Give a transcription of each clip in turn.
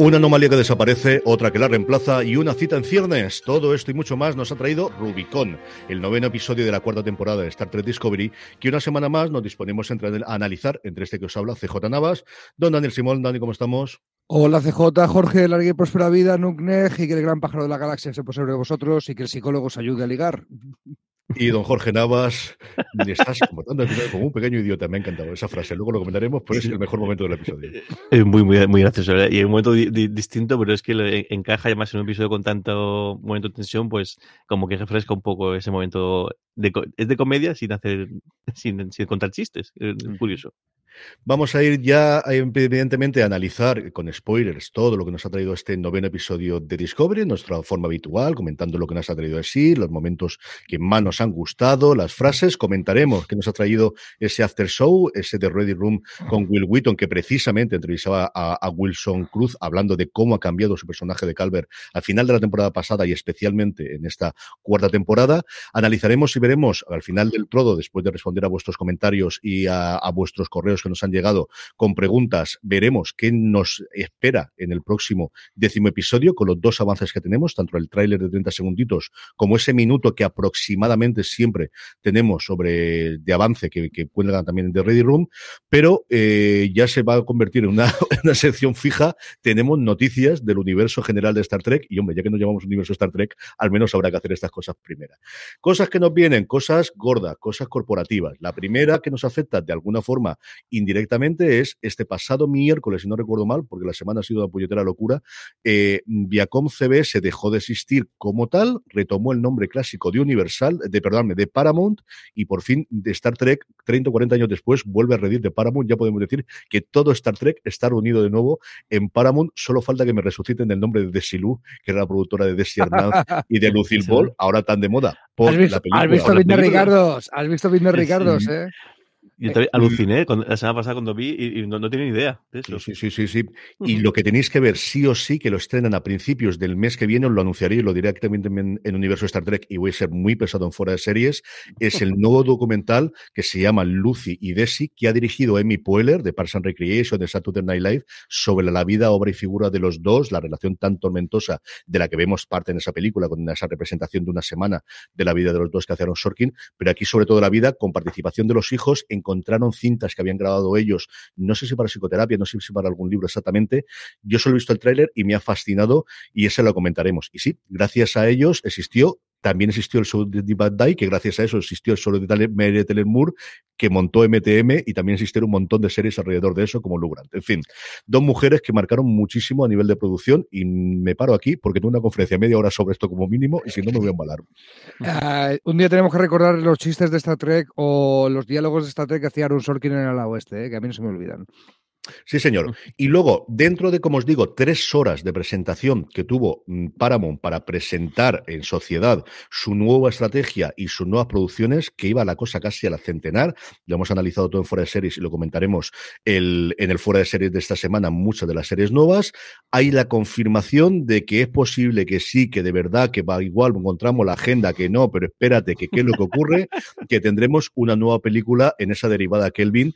Una anomalía que desaparece, otra que la reemplaza y una cita en ciernes. Todo esto y mucho más nos ha traído Rubicon, el noveno episodio de la cuarta temporada de Star Trek Discovery, que una semana más nos disponemos a analizar entre este que os habla CJ Navas. Don Daniel Simón, Dani, ¿cómo estamos? Hola CJ, Jorge, larga y próspera vida, Nukneg, y que el gran pájaro de la galaxia se posee de vosotros y que el psicólogo os ayude a ligar. Y don Jorge Navas, estás comportando como un pequeño idiota. Me ha encantado esa frase. Luego lo comentaremos, pero es el mejor momento del episodio. Es muy, muy, muy gracioso. Y es un momento distinto, pero es que encaja además en un episodio con tanto momento de tensión, pues como que refresca un poco ese momento. De, es de comedia sin hacer, sin, sin contar chistes. Es curioso. Vamos a ir ya, evidentemente, a analizar con spoilers todo lo que nos ha traído este noveno episodio de Discovery, nuestra forma habitual, comentando lo que nos ha traído así, los momentos que más nos han gustado, las frases. Comentaremos que nos ha traído ese after show, ese de Ready Room con Will Wheaton, que precisamente entrevistaba a, Wilson Cruz hablando de cómo ha cambiado su personaje de Calvert al final de la temporada pasada y especialmente en esta cuarta temporada. Analizaremos y veremos al final del todo, después de responder a vuestros comentarios y a, a vuestros correos nos han llegado con preguntas. Veremos qué nos espera en el próximo décimo episodio con los dos avances que tenemos, tanto el tráiler de 30 segunditos como ese minuto que aproximadamente siempre tenemos sobre de avance que, que cuelgan también The Ready Room, pero eh, ya se va a convertir en una, una sección fija. Tenemos noticias del universo general de Star Trek y hombre, ya que nos llamamos universo Star Trek, al menos habrá que hacer estas cosas primeras. Cosas que nos vienen, cosas gordas, cosas corporativas. La primera que nos afecta de alguna forma indirectamente es este pasado miércoles, si no recuerdo mal, porque la semana ha sido una puñetera locura, eh, Viacom CB se dejó de existir como tal, retomó el nombre clásico de Universal, de perdónme, de Paramount, y por fin de Star Trek, 30 o 40 años después, vuelve a redir de Paramount. Ya podemos decir que todo Star Trek está reunido de nuevo en Paramount. Solo falta que me resuciten el nombre de Desilu, que era la productora de Desi y de Lucille Ball, ahora tan de moda. Por ¿Has, visto, la película, ¿Has visto Ricardos? ¿Has visto Ricardos? Eh? Yo también aluciné la semana pasada cuando vi y, no, no, ni idea de eso. Sí, sí, sí, sí. Y lo que tenéis que ver sí o sí, que lo estrenan a principios del mes que viene, os lo anunciaré y lo diré directamente en, en, Universo Star Trek y voy a ser muy pesado en fuera de series, es el nuevo documental que se llama Lucy y Desi, que ha dirigido Emmy Poehler de Parks and Recreation, de Saturday Night Live, sobre la vida, obra y figura de los dos, la relación tan tormentosa de la que vemos parte en esa película, con esa representación de una semana de la vida de los dos que hacían Sorkin, pero aquí sobre todo la vida con participación de los hijos, encontraron cintas que habían grabado ellos, no sé si para psicoterapia, no sé si para algún libro exactamente. Yo solo he visto el tráiler y me ha fascinado y ese lo comentaremos. Y sí, gracias a ellos existió también existió el show de Bad Day, que gracias a eso existió el show de Mary Teller Moore, que montó MTM, y también existieron un montón de series alrededor de eso, como Lugrant. En fin, dos mujeres que marcaron muchísimo a nivel de producción, y me paro aquí porque tengo una conferencia media hora sobre esto como mínimo, y si no me voy a embalar. Uh, un día tenemos que recordar los chistes de Star Trek o los diálogos de Star Trek que hacía Aaron Sorkin en el oeste, ¿eh? que a mí no se me olvidan. Sí, señor. Y luego, dentro de, como os digo, tres horas de presentación que tuvo mm, Paramount para presentar en sociedad su nueva estrategia y sus nuevas producciones, que iba la cosa casi a la centenar, lo hemos analizado todo en Fuera de Series y lo comentaremos el, en el Fuera de Series de esta semana, muchas de las series nuevas. Hay la confirmación de que es posible que sí, que de verdad, que va igual, encontramos la agenda, que no, pero espérate, que qué es lo que ocurre, que tendremos una nueva película en esa derivada Kelvin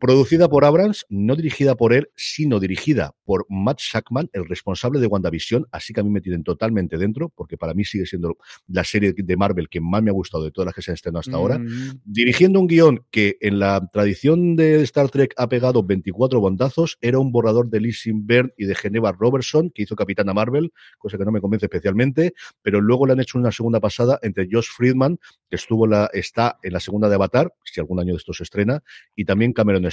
Producida por Abrams, no dirigida por él, sino dirigida por Matt Shackman, el responsable de WandaVision, así que a mí me tienen totalmente dentro, porque para mí sigue siendo la serie de Marvel que más me ha gustado de todas las que se han estrenado hasta ahora. Mm. Dirigiendo un guion que en la tradición de Star Trek ha pegado 24 bondazos, era un borrador de Lee Byrne y de Geneva Robertson, que hizo Capitana Marvel, cosa que no me convence especialmente, pero luego le han hecho una segunda pasada entre Josh Friedman, que estuvo la, está en la segunda de Avatar, si algún año de esto se estrena, y también Cameron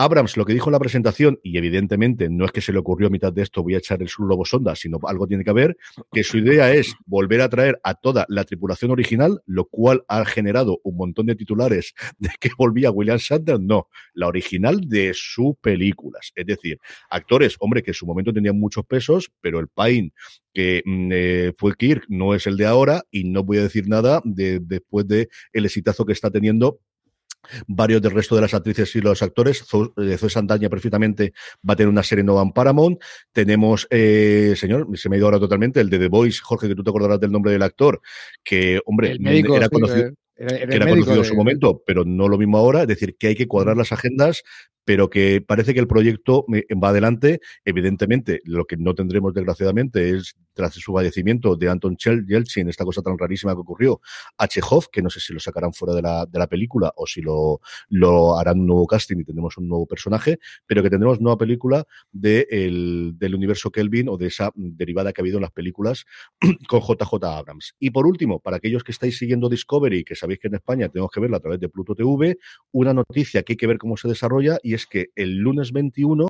Abrams lo que dijo en la presentación, y evidentemente no es que se le ocurrió a mitad de esto, voy a echar el sur lobo sonda, sino algo tiene que haber, que su idea es volver a traer a toda la tripulación original, lo cual ha generado un montón de titulares de que volvía William Shatner, no, la original de sus películas. Es decir, actores, hombre, que en su momento tenían muchos pesos, pero el Pain que mm, eh, fue Kirk no es el de ahora y no voy a decir nada de, después de el exitazo que está teniendo varios del resto de las actrices y los actores. Zoe eh, Sandaña perfectamente va a tener una serie nueva en Paramount. Tenemos, eh, señor, se me ha ido ahora totalmente, el de The Voice, Jorge, que tú te acordarás del nombre del actor, que, hombre, era conocido. Eh, que era conocido en su momento, pero no lo mismo ahora. Es decir, que hay que cuadrar las agendas pero que parece que el proyecto va adelante. Evidentemente, lo que no tendremos desgraciadamente es tras su fallecimiento de Anton Yeltsin, esta cosa tan rarísima que ocurrió, a Chekhov, que no sé si lo sacarán fuera de la, de la película o si lo, lo harán un nuevo casting y tendremos un nuevo personaje, pero que tendremos nueva película de el, del universo Kelvin o de esa derivada que ha habido en las películas con JJ Abrams. Y por último, para aquellos que estáis siguiendo Discovery, que sabéis que en España tenemos que verla a través de Pluto TV, una noticia que hay que ver cómo se desarrolla es que el lunes 21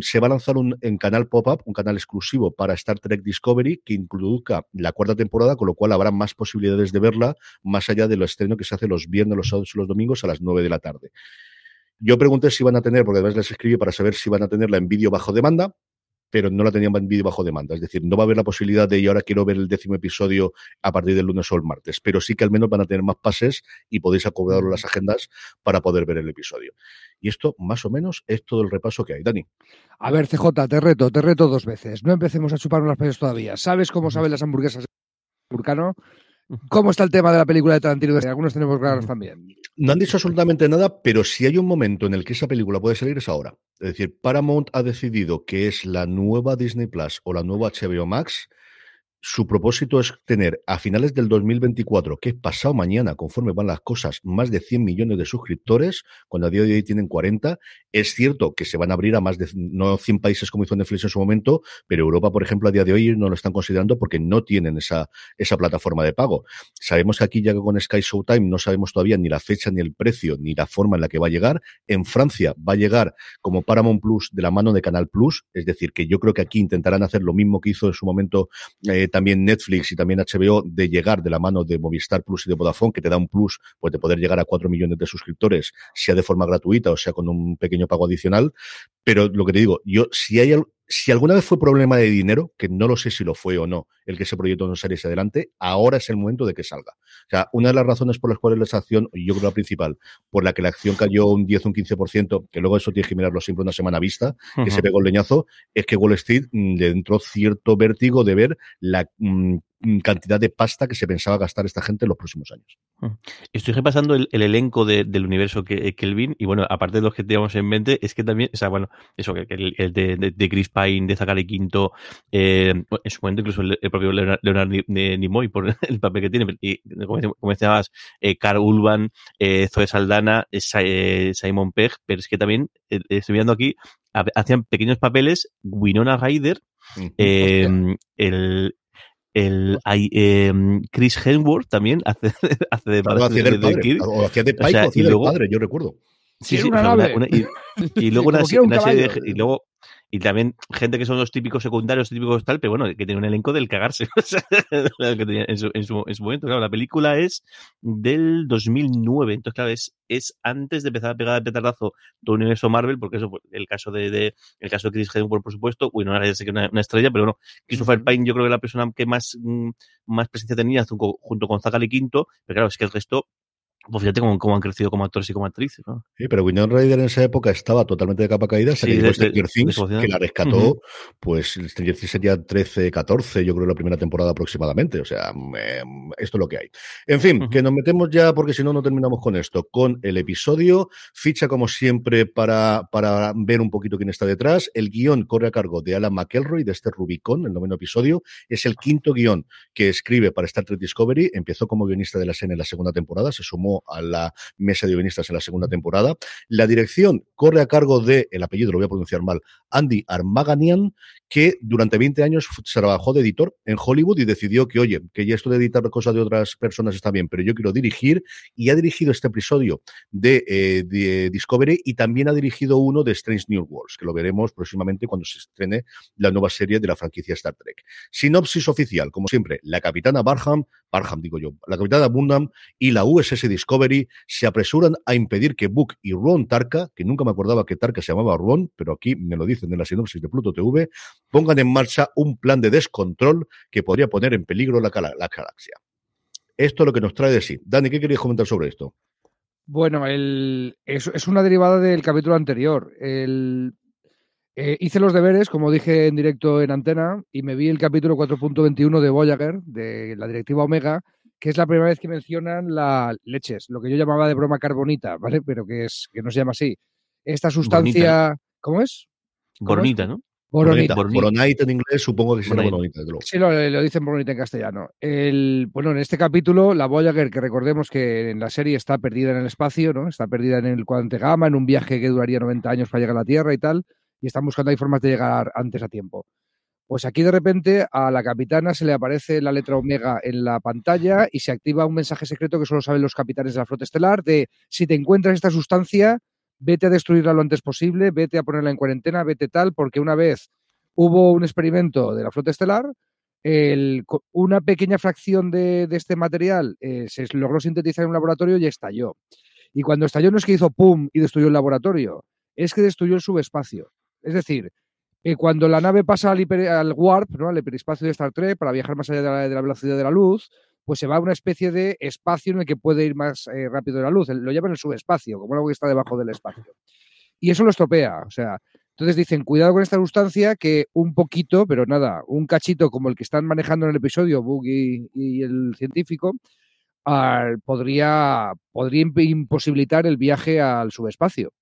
se va a lanzar un en canal pop-up, un canal exclusivo para Star Trek Discovery que introduzca la cuarta temporada, con lo cual habrá más posibilidades de verla, más allá de lo estreno que se hace los viernes, los sábados y los domingos a las 9 de la tarde. Yo pregunté si van a tener, porque además les escribí para saber si van a tenerla en vídeo bajo demanda, pero no la tenían en vídeo bajo demanda. Es decir, no va a haber la posibilidad de, y ahora quiero ver el décimo episodio a partir del lunes o el martes, pero sí que al menos van a tener más pases y podéis acomodarlo las agendas para poder ver el episodio. Y esto, más o menos, es todo el repaso que hay. Dani. A ver, CJ, te reto, te reto dos veces. No empecemos a chuparnos las peces todavía. ¿Sabes cómo saben las hamburguesas de Vulcano? ¿Cómo está el tema de la película de Tarantino? Algunos tenemos claros también. No han dicho absolutamente nada, pero si hay un momento en el que esa película puede salir es ahora. Es decir, Paramount ha decidido que es la nueva Disney Plus o la nueva HBO Max su propósito es tener a finales del 2024, que es pasado mañana, conforme van las cosas, más de 100 millones de suscriptores, cuando a día de hoy tienen 40. Es cierto que se van a abrir a más de, no 100 países como hizo Netflix en su momento, pero Europa, por ejemplo, a día de hoy no lo están considerando porque no tienen esa, esa plataforma de pago. Sabemos que aquí ya con Sky Showtime no sabemos todavía ni la fecha, ni el precio, ni la forma en la que va a llegar. En Francia va a llegar como Paramount Plus de la mano de Canal Plus, es decir, que yo creo que aquí intentarán hacer lo mismo que hizo en su momento eh, también Netflix y también HBO de llegar de la mano de Movistar Plus y de Vodafone, que te da un plus pues, de poder llegar a 4 millones de suscriptores, sea de forma gratuita o sea con un pequeño pago adicional. Pero lo que te digo, yo, si hay si alguna vez fue problema de dinero, que no lo sé si lo fue o no, el que ese proyecto no saliese adelante, ahora es el momento de que salga. O sea, una de las razones por las cuales la acción, y yo creo la principal, por la que la acción cayó un 10 o un 15%, que luego eso tiene que mirarlo siempre una semana vista, que se pegó el leñazo, es que Wall Street mm, le entró cierto vértigo de ver la Mm, cantidad de pasta que se pensaba gastar esta gente en los próximos años. Mm. Estoy repasando el, elenco del universo que, Kelvin y bueno, aparte de los que teníamos en mente, es que también, o sea, bueno, eso, que el, de, Chris Pine, de Zachary Quinto, eh, en su momento incluso el, propio Leonard, Nimoy por el papel que tiene, y como, decías, eh, Carl Urban, eh, Zoe Saldana, eh, Simon Pegg, pero es que también, estoy viendo aquí, hacían pequeños papeles Winona Ryder, el, el hay, eh, Chris Hemsworth también hace, hace de, padre, padre, o hacía de Pike o, sea, o hacía del padre, yo recuerdo. Sí, sí, una, una, y, y, luego una, una serie de, y luego y también gente que son los típicos secundarios, típicos tal, pero bueno, que tiene un elenco del cagarse. en, su, en, su, en, su, momento, claro, la película es del 2009, entonces claro, es, es antes de empezar a pegar el petardazo de universo Marvel, porque eso, pues, el caso de, de el caso de Chris Hemsworth, por supuesto, uy, no era que una, una estrella, pero bueno, Christopher Pine yo creo que la persona que más, mm, más presencia tenía junto con Zachary Quinto, pero claro, es que el resto pues fíjate cómo, han crecido como actores y como actrices, ¿no? Sí, pero Winona Ryder en esa época estaba totalmente de capa caída, sí, que Stranger Things, que la rescató, pues Stranger Things sería 13, 14, yo creo, la primera temporada aproximadamente. O sea, esto es lo que hay. En fin, que nos metemos ya, porque si no, no terminamos con esto, con el episodio. Ficha, como siempre, para, para ver un poquito quién está detrás. El guion corre a cargo de Alan McElroy, de este Rubicon, el noveno episodio. Es el quinto guion que escribe para Star Trek Discovery. Empezó como guionista de la serie en la segunda temporada, se sumó a la mesa de guionistas en la segunda temporada. La dirección corre a cargo de, el apellido lo voy a pronunciar mal, Andy Armaganian, que durante 20 años trabajó de editor en Hollywood y decidió que, oye, que ya esto de editar cosas de otras personas está bien, pero yo quiero dirigir y ha dirigido este episodio de, eh, Discovery y también ha dirigido uno de Strange New Worlds, que lo veremos próximamente cuando se estrene la nueva serie de la franquicia Star Trek. Sinopsis oficial, como siempre, la capitana Barham, Barham digo yo, la capitana Bundam y la USS Discovery se apresuran a impedir que Book y Ron Tarka, que nunca me acordaba que Tarka se llamaba Ron, pero aquí me lo dicen en la sinopsis de Pluto TV, pongan en marcha un plan de descontrol que podría poner en peligro la, galaxia. Esto es lo que nos trae de sí. Dani, ¿qué querías comentar sobre esto? Bueno, el, es, una derivada del capítulo anterior. El, eh, hice los deberes, como dije en directo en antena, y me vi el capítulo 4.21 de Voyager, de la directiva Omega, que es la primera vez que mencionan la leches, lo que yo llamaba de broma carbonita, ¿vale? Pero que, es, que no se llama así. esta sustancia. ¿Cómo es? Bornita, ¿no? Boronita. Boronite en inglés, supongo que será boronita. Sí, lo, lo, dicen boronita en castellano. El, bueno, en este capítulo, la Voyager, que recordemos que en la serie está perdida en el espacio, ¿no? Está perdida en el cuadrante gamma, en un viaje que duraría 90 años para llegar a la Tierra y tal, y están buscando ahí formas de llegar antes a tiempo. Pues aquí de repente a la capitana se le aparece la letra omega en la pantalla y se activa un mensaje secreto que solo saben los capitanes de la flota estelar de si te encuentras esta sustancia, vete a destruirla lo antes posible, vete a ponerla en cuarentena, vete tal, porque una vez hubo un experimento de la flota estelar, una pequeña fracción de, este material eh, se logró sintetizar en un laboratorio y estalló. Y cuando estalló no es que hizo pum y destruyó el laboratorio, es que destruyó el subespacio. Es decir, que cuando la nave pasa al, warp, ¿no? al hiperespacio de Star Trek, para viajar más allá de la, velocidad de la luz, pues se va a una especie de espacio en el que puede ir más eh, rápido de la luz. Lo llaman el subespacio, como algo que está debajo del espacio. Y eso lo estropea. O sea, entonces dicen, cuidado con esta sustancia que un poquito, pero nada, un cachito como el que están manejando en el episodio Bug y, el científico, podría, podría imposibilitar el viaje al subespacio.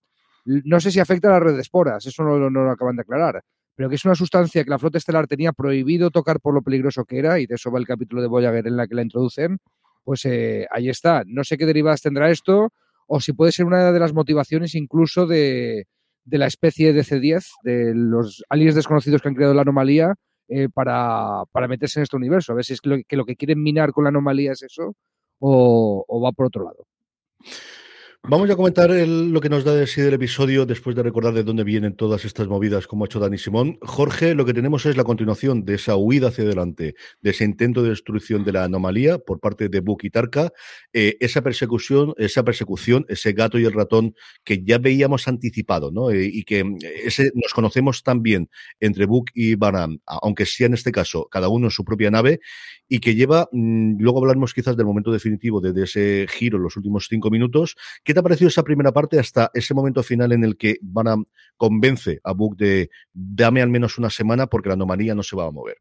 No sé si afecta a la red de esporas, eso no, no, lo acaban de aclarar, pero que es una sustancia que la flota estelar tenía prohibido tocar por lo peligroso que era, y de eso va el capítulo de Voyager en la que la introducen, pues eh, ahí está. No sé qué derivadas tendrá esto, o si puede ser una de las motivaciones incluso de, la especie de C10, de los aliens desconocidos que han creado la anomalía, eh, para, meterse en este universo. A ver si es que lo que, quieren minar con la anomalía es eso o va por otro lado. Vamos a comentar lo que nos da de sí del episodio después de recordar de dónde vienen todas estas movidas como ha hecho Dani Simón. Jorge, lo que tenemos es la continuación de esa huida hacia adelante, de ese intento de destrucción de la anomalía por parte de y Tarka, eh, esa persecución, esa persecución, ese gato y el ratón que ya veíamos anticipado, ¿no? Eh, y que ese, nos conocemos también entre Book y Baran, aunque sea en este caso cada uno en su propia nave, y que lleva, mm, luego hablaremos quizás del momento definitivo de, ese giro en los últimos cinco minutos. ¿Qué te ha parecido esa primera parte hasta ese momento final en el que Van a convence a Book de dame al menos una semana porque la anomalía no se va a mover?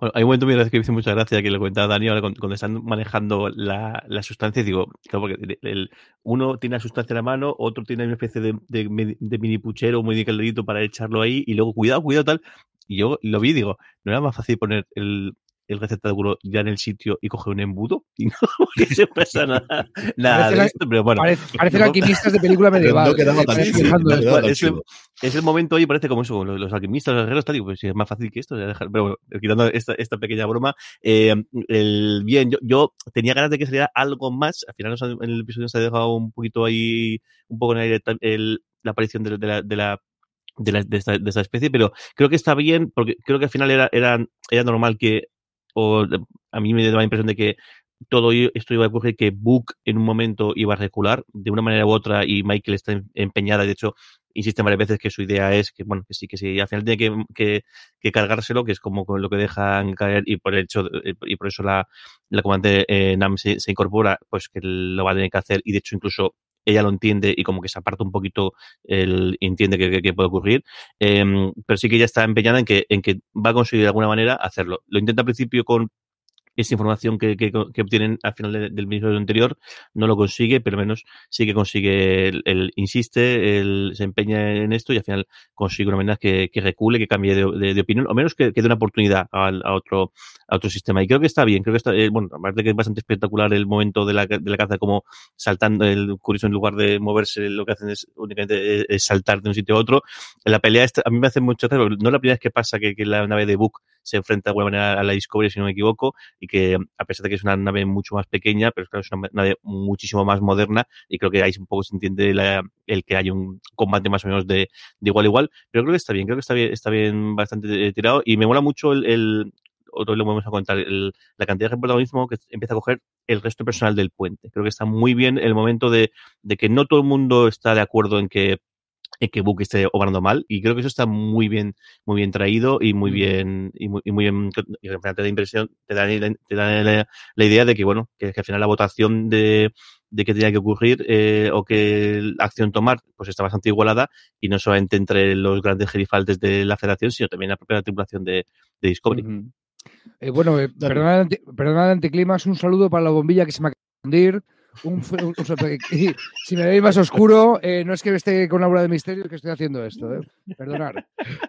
Bueno, hay un momento que me hizo mucha gracia que le comentaba Dani ahora cuando, están manejando la, la, sustancia, digo, claro, porque el, uno tiene la sustancia en la mano, otro tiene una especie de, mini puchero muy calderito para echarlo ahí y luego cuidado, cuidado tal. Y yo lo vi digo, no era más fácil poner el, el receptáculo ya en el sitio y coge un embudo y no se pasa nada, nada de esto, pero bueno. Parece, parece alquimistas de película medieval. es, el momento ahí, parece como eso, los, alquimistas, los guerreros, digo, pues si es más fácil que esto, dejar, pero bueno, quitando esta, esta pequeña broma, eh, el, bien, yo, yo, tenía ganas de que saliera algo más, al final en el episodio se ha dejado un poquito ahí, un poco en aire el, la aparición de, de la, de la de, la, de, esta, de, esta, especie, pero creo que está bien, porque creo que al final era, era, era normal que o a mí me da la impresión de que todo esto iba a ocurrir que Book en un momento iba a recular de una manera u otra y Michael está em, empeñada, de hecho, insiste varias veces que su idea es que, bueno, que sí, que sí, al final tiene que, que, cargárselo, que es como lo que dejan caer y por el hecho, eh, y por eso la, la comandante eh, Nam se, incorpora, pues que lo va a tener que hacer y de hecho incluso ella lo entiende y como que se aparta un poquito, el, entiende que, puede ocurrir, em, pero sí que ella está empeñada en que, en que va a conseguir de alguna manera hacerlo. Lo intenta al principio con esa información que, que, obtienen al final del episodio anterior no lo consigue, pero menos sí que consigue, el, insiste, el, se empeña en esto y al final consigue una manera que, que recule, que cambie de, de, opinión, o menos que, que dé una oportunidad a, otro, a otro sistema. Y creo que está bien, creo que está, eh, bueno, aparte que es bastante espectacular el momento de la, de la caza, como saltando, el curioso en lugar de moverse, lo que hacen es únicamente es, saltar de un sitio a otro. La pelea a mí me hace mucho no la primera vez que pasa que, que la nave de Book se enfrenta de alguna manera a la Discovery, si no me equivoco, y que a pesar de que es una nave mucho más pequeña, pero claro, es una nave muchísimo más moderna, y creo que ahí un poco se entiende el que hay un combate más o menos de, igual a igual, pero creo que está bien, creo que está bien, está bien bastante tirado, y me mola mucho el, otro lo vamos a contar, la cantidad de protagonismo que empieza a coger el resto personal del puente. Creo que está muy bien el momento de, de que no todo el mundo está de acuerdo en que que Book esté obrando mal y creo que eso está muy bien muy bien traído y muy bien y muy, y muy bien y te da impresión te da, te da la, idea de que bueno que, al final la votación de, de qué tenía que ocurrir eh, o qué acción tomar pues está bastante igualada y no solamente entre los grandes gerifaltes de la federación sino también la propia tripulación de, de Discovery. Eh, bueno eh, perdona, el un saludo para la bombilla que se me acaba de un, si me veis más oscuro, eh, no es que esté con bola de misterio que estoy haciendo esto, ¿eh? perdonad.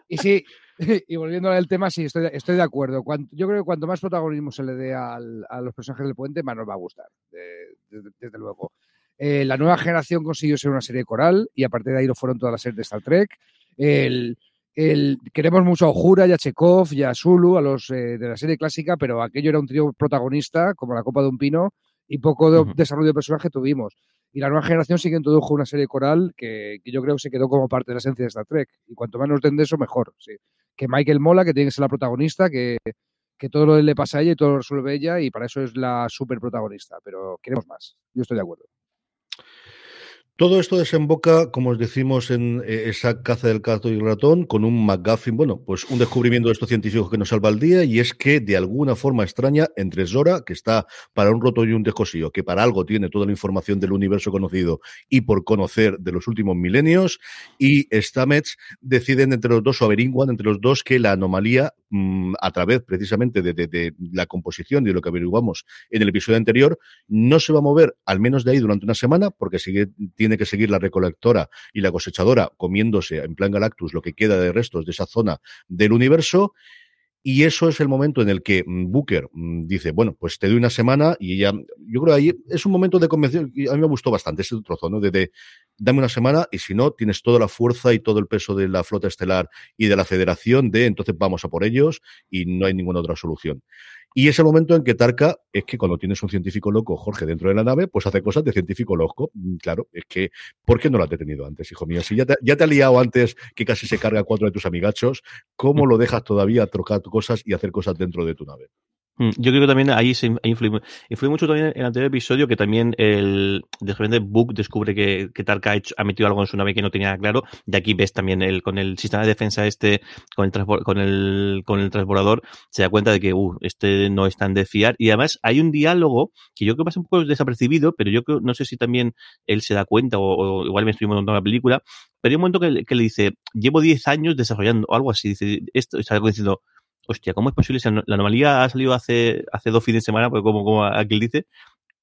Y sí, y volviendo al tema, sí, estoy, de acuerdo. yo creo que cuanto más protagonismo se le dé a los personajes del puente, más nos va a gustar, desde luego. Eh, la nueva generación consiguió ser una serie coral y a partir de ahí lo fueron todas las series de Star Trek. El, queremos mucho a Ojura y a Chekhov y a Zulu, a los de la serie clásica, pero aquello era un trío protagonista, como la copa de un pino, y poco de desarrollo de personaje tuvimos. Y la nueva generación sí que introdujo una serie coral que, yo creo que se quedó como parte de la esencia de Star Trek. Y cuanto más nos den de eso, mejor. Sí. Que Michael mola, que tiene que ser la protagonista, que, que todo lo le pasa a ella y todo lo resuelve ella, y para eso es la super protagonista. Pero queremos más. Yo estoy de acuerdo. Todo esto desemboca, como os decimos, en eh, esa caza del gato y el ratón, con un McGuffin, bueno, pues un descubrimiento de estos científicos que nos salva el día, y es que de alguna forma extraña, entre Zora, que está para un roto y un descosío, que para algo tiene toda la información del universo conocido y por conocer de los últimos milenios, y Stamets deciden entre los dos, o averiguan entre los dos, que la anomalía, mm, a través precisamente de, de la composición de lo que averiguamos en el episodio anterior, no se va a mover, al menos de ahí, durante una semana, porque sigue tiene que seguir la recolectora y la cosechadora comiéndose en plan Galactus lo que queda de restos de esa zona del universo. Y eso es el momento en el que mm, Booker mm, dice, bueno, pues te doy una semana y ella, yo creo que ahí es un momento de convención, a mí me gustó bastante ese trozo, ¿no? De, dame una semana y si no, tienes toda la fuerza y todo el peso de la flota estelar y de la federación de entonces vamos a por ellos y no hay ninguna otra solución. Y es el momento en que Tarka, es que cuando tienes un científico loco, Jorge, dentro de la nave, pues hace cosas de científico loco. Mm, claro, es que, ¿por qué no lo has detenido antes, hijo mío? Si ya te, ya te ha liado antes que casi se carga cuatro de tus amigachos, ¿cómo lo dejas todavía trocar cosas y hacer cosas dentro de tu nave? Mm, yo creo que también ahí se influye, influye mucho también en el anterior episodio que también el de repente Book descubre que, que Tarka ha, metido algo en su nave que no tenía claro. De aquí ves también el con el sistema de defensa este, con el con el con el transbordador, se da cuenta de que uh, este no es tan de fiar. Y además hay un diálogo que yo creo que pasa un poco desapercibido, pero yo creo, no sé si también él se da cuenta o, igual me estoy montando la película, pero hay un momento que, le dice, llevo 10 años desarrollando, algo así, dice, esto, está diciendo, hostia, ¿cómo es posible? Si la anomalía ha salido hace, hace dos fines de semana, como, como aquel dice,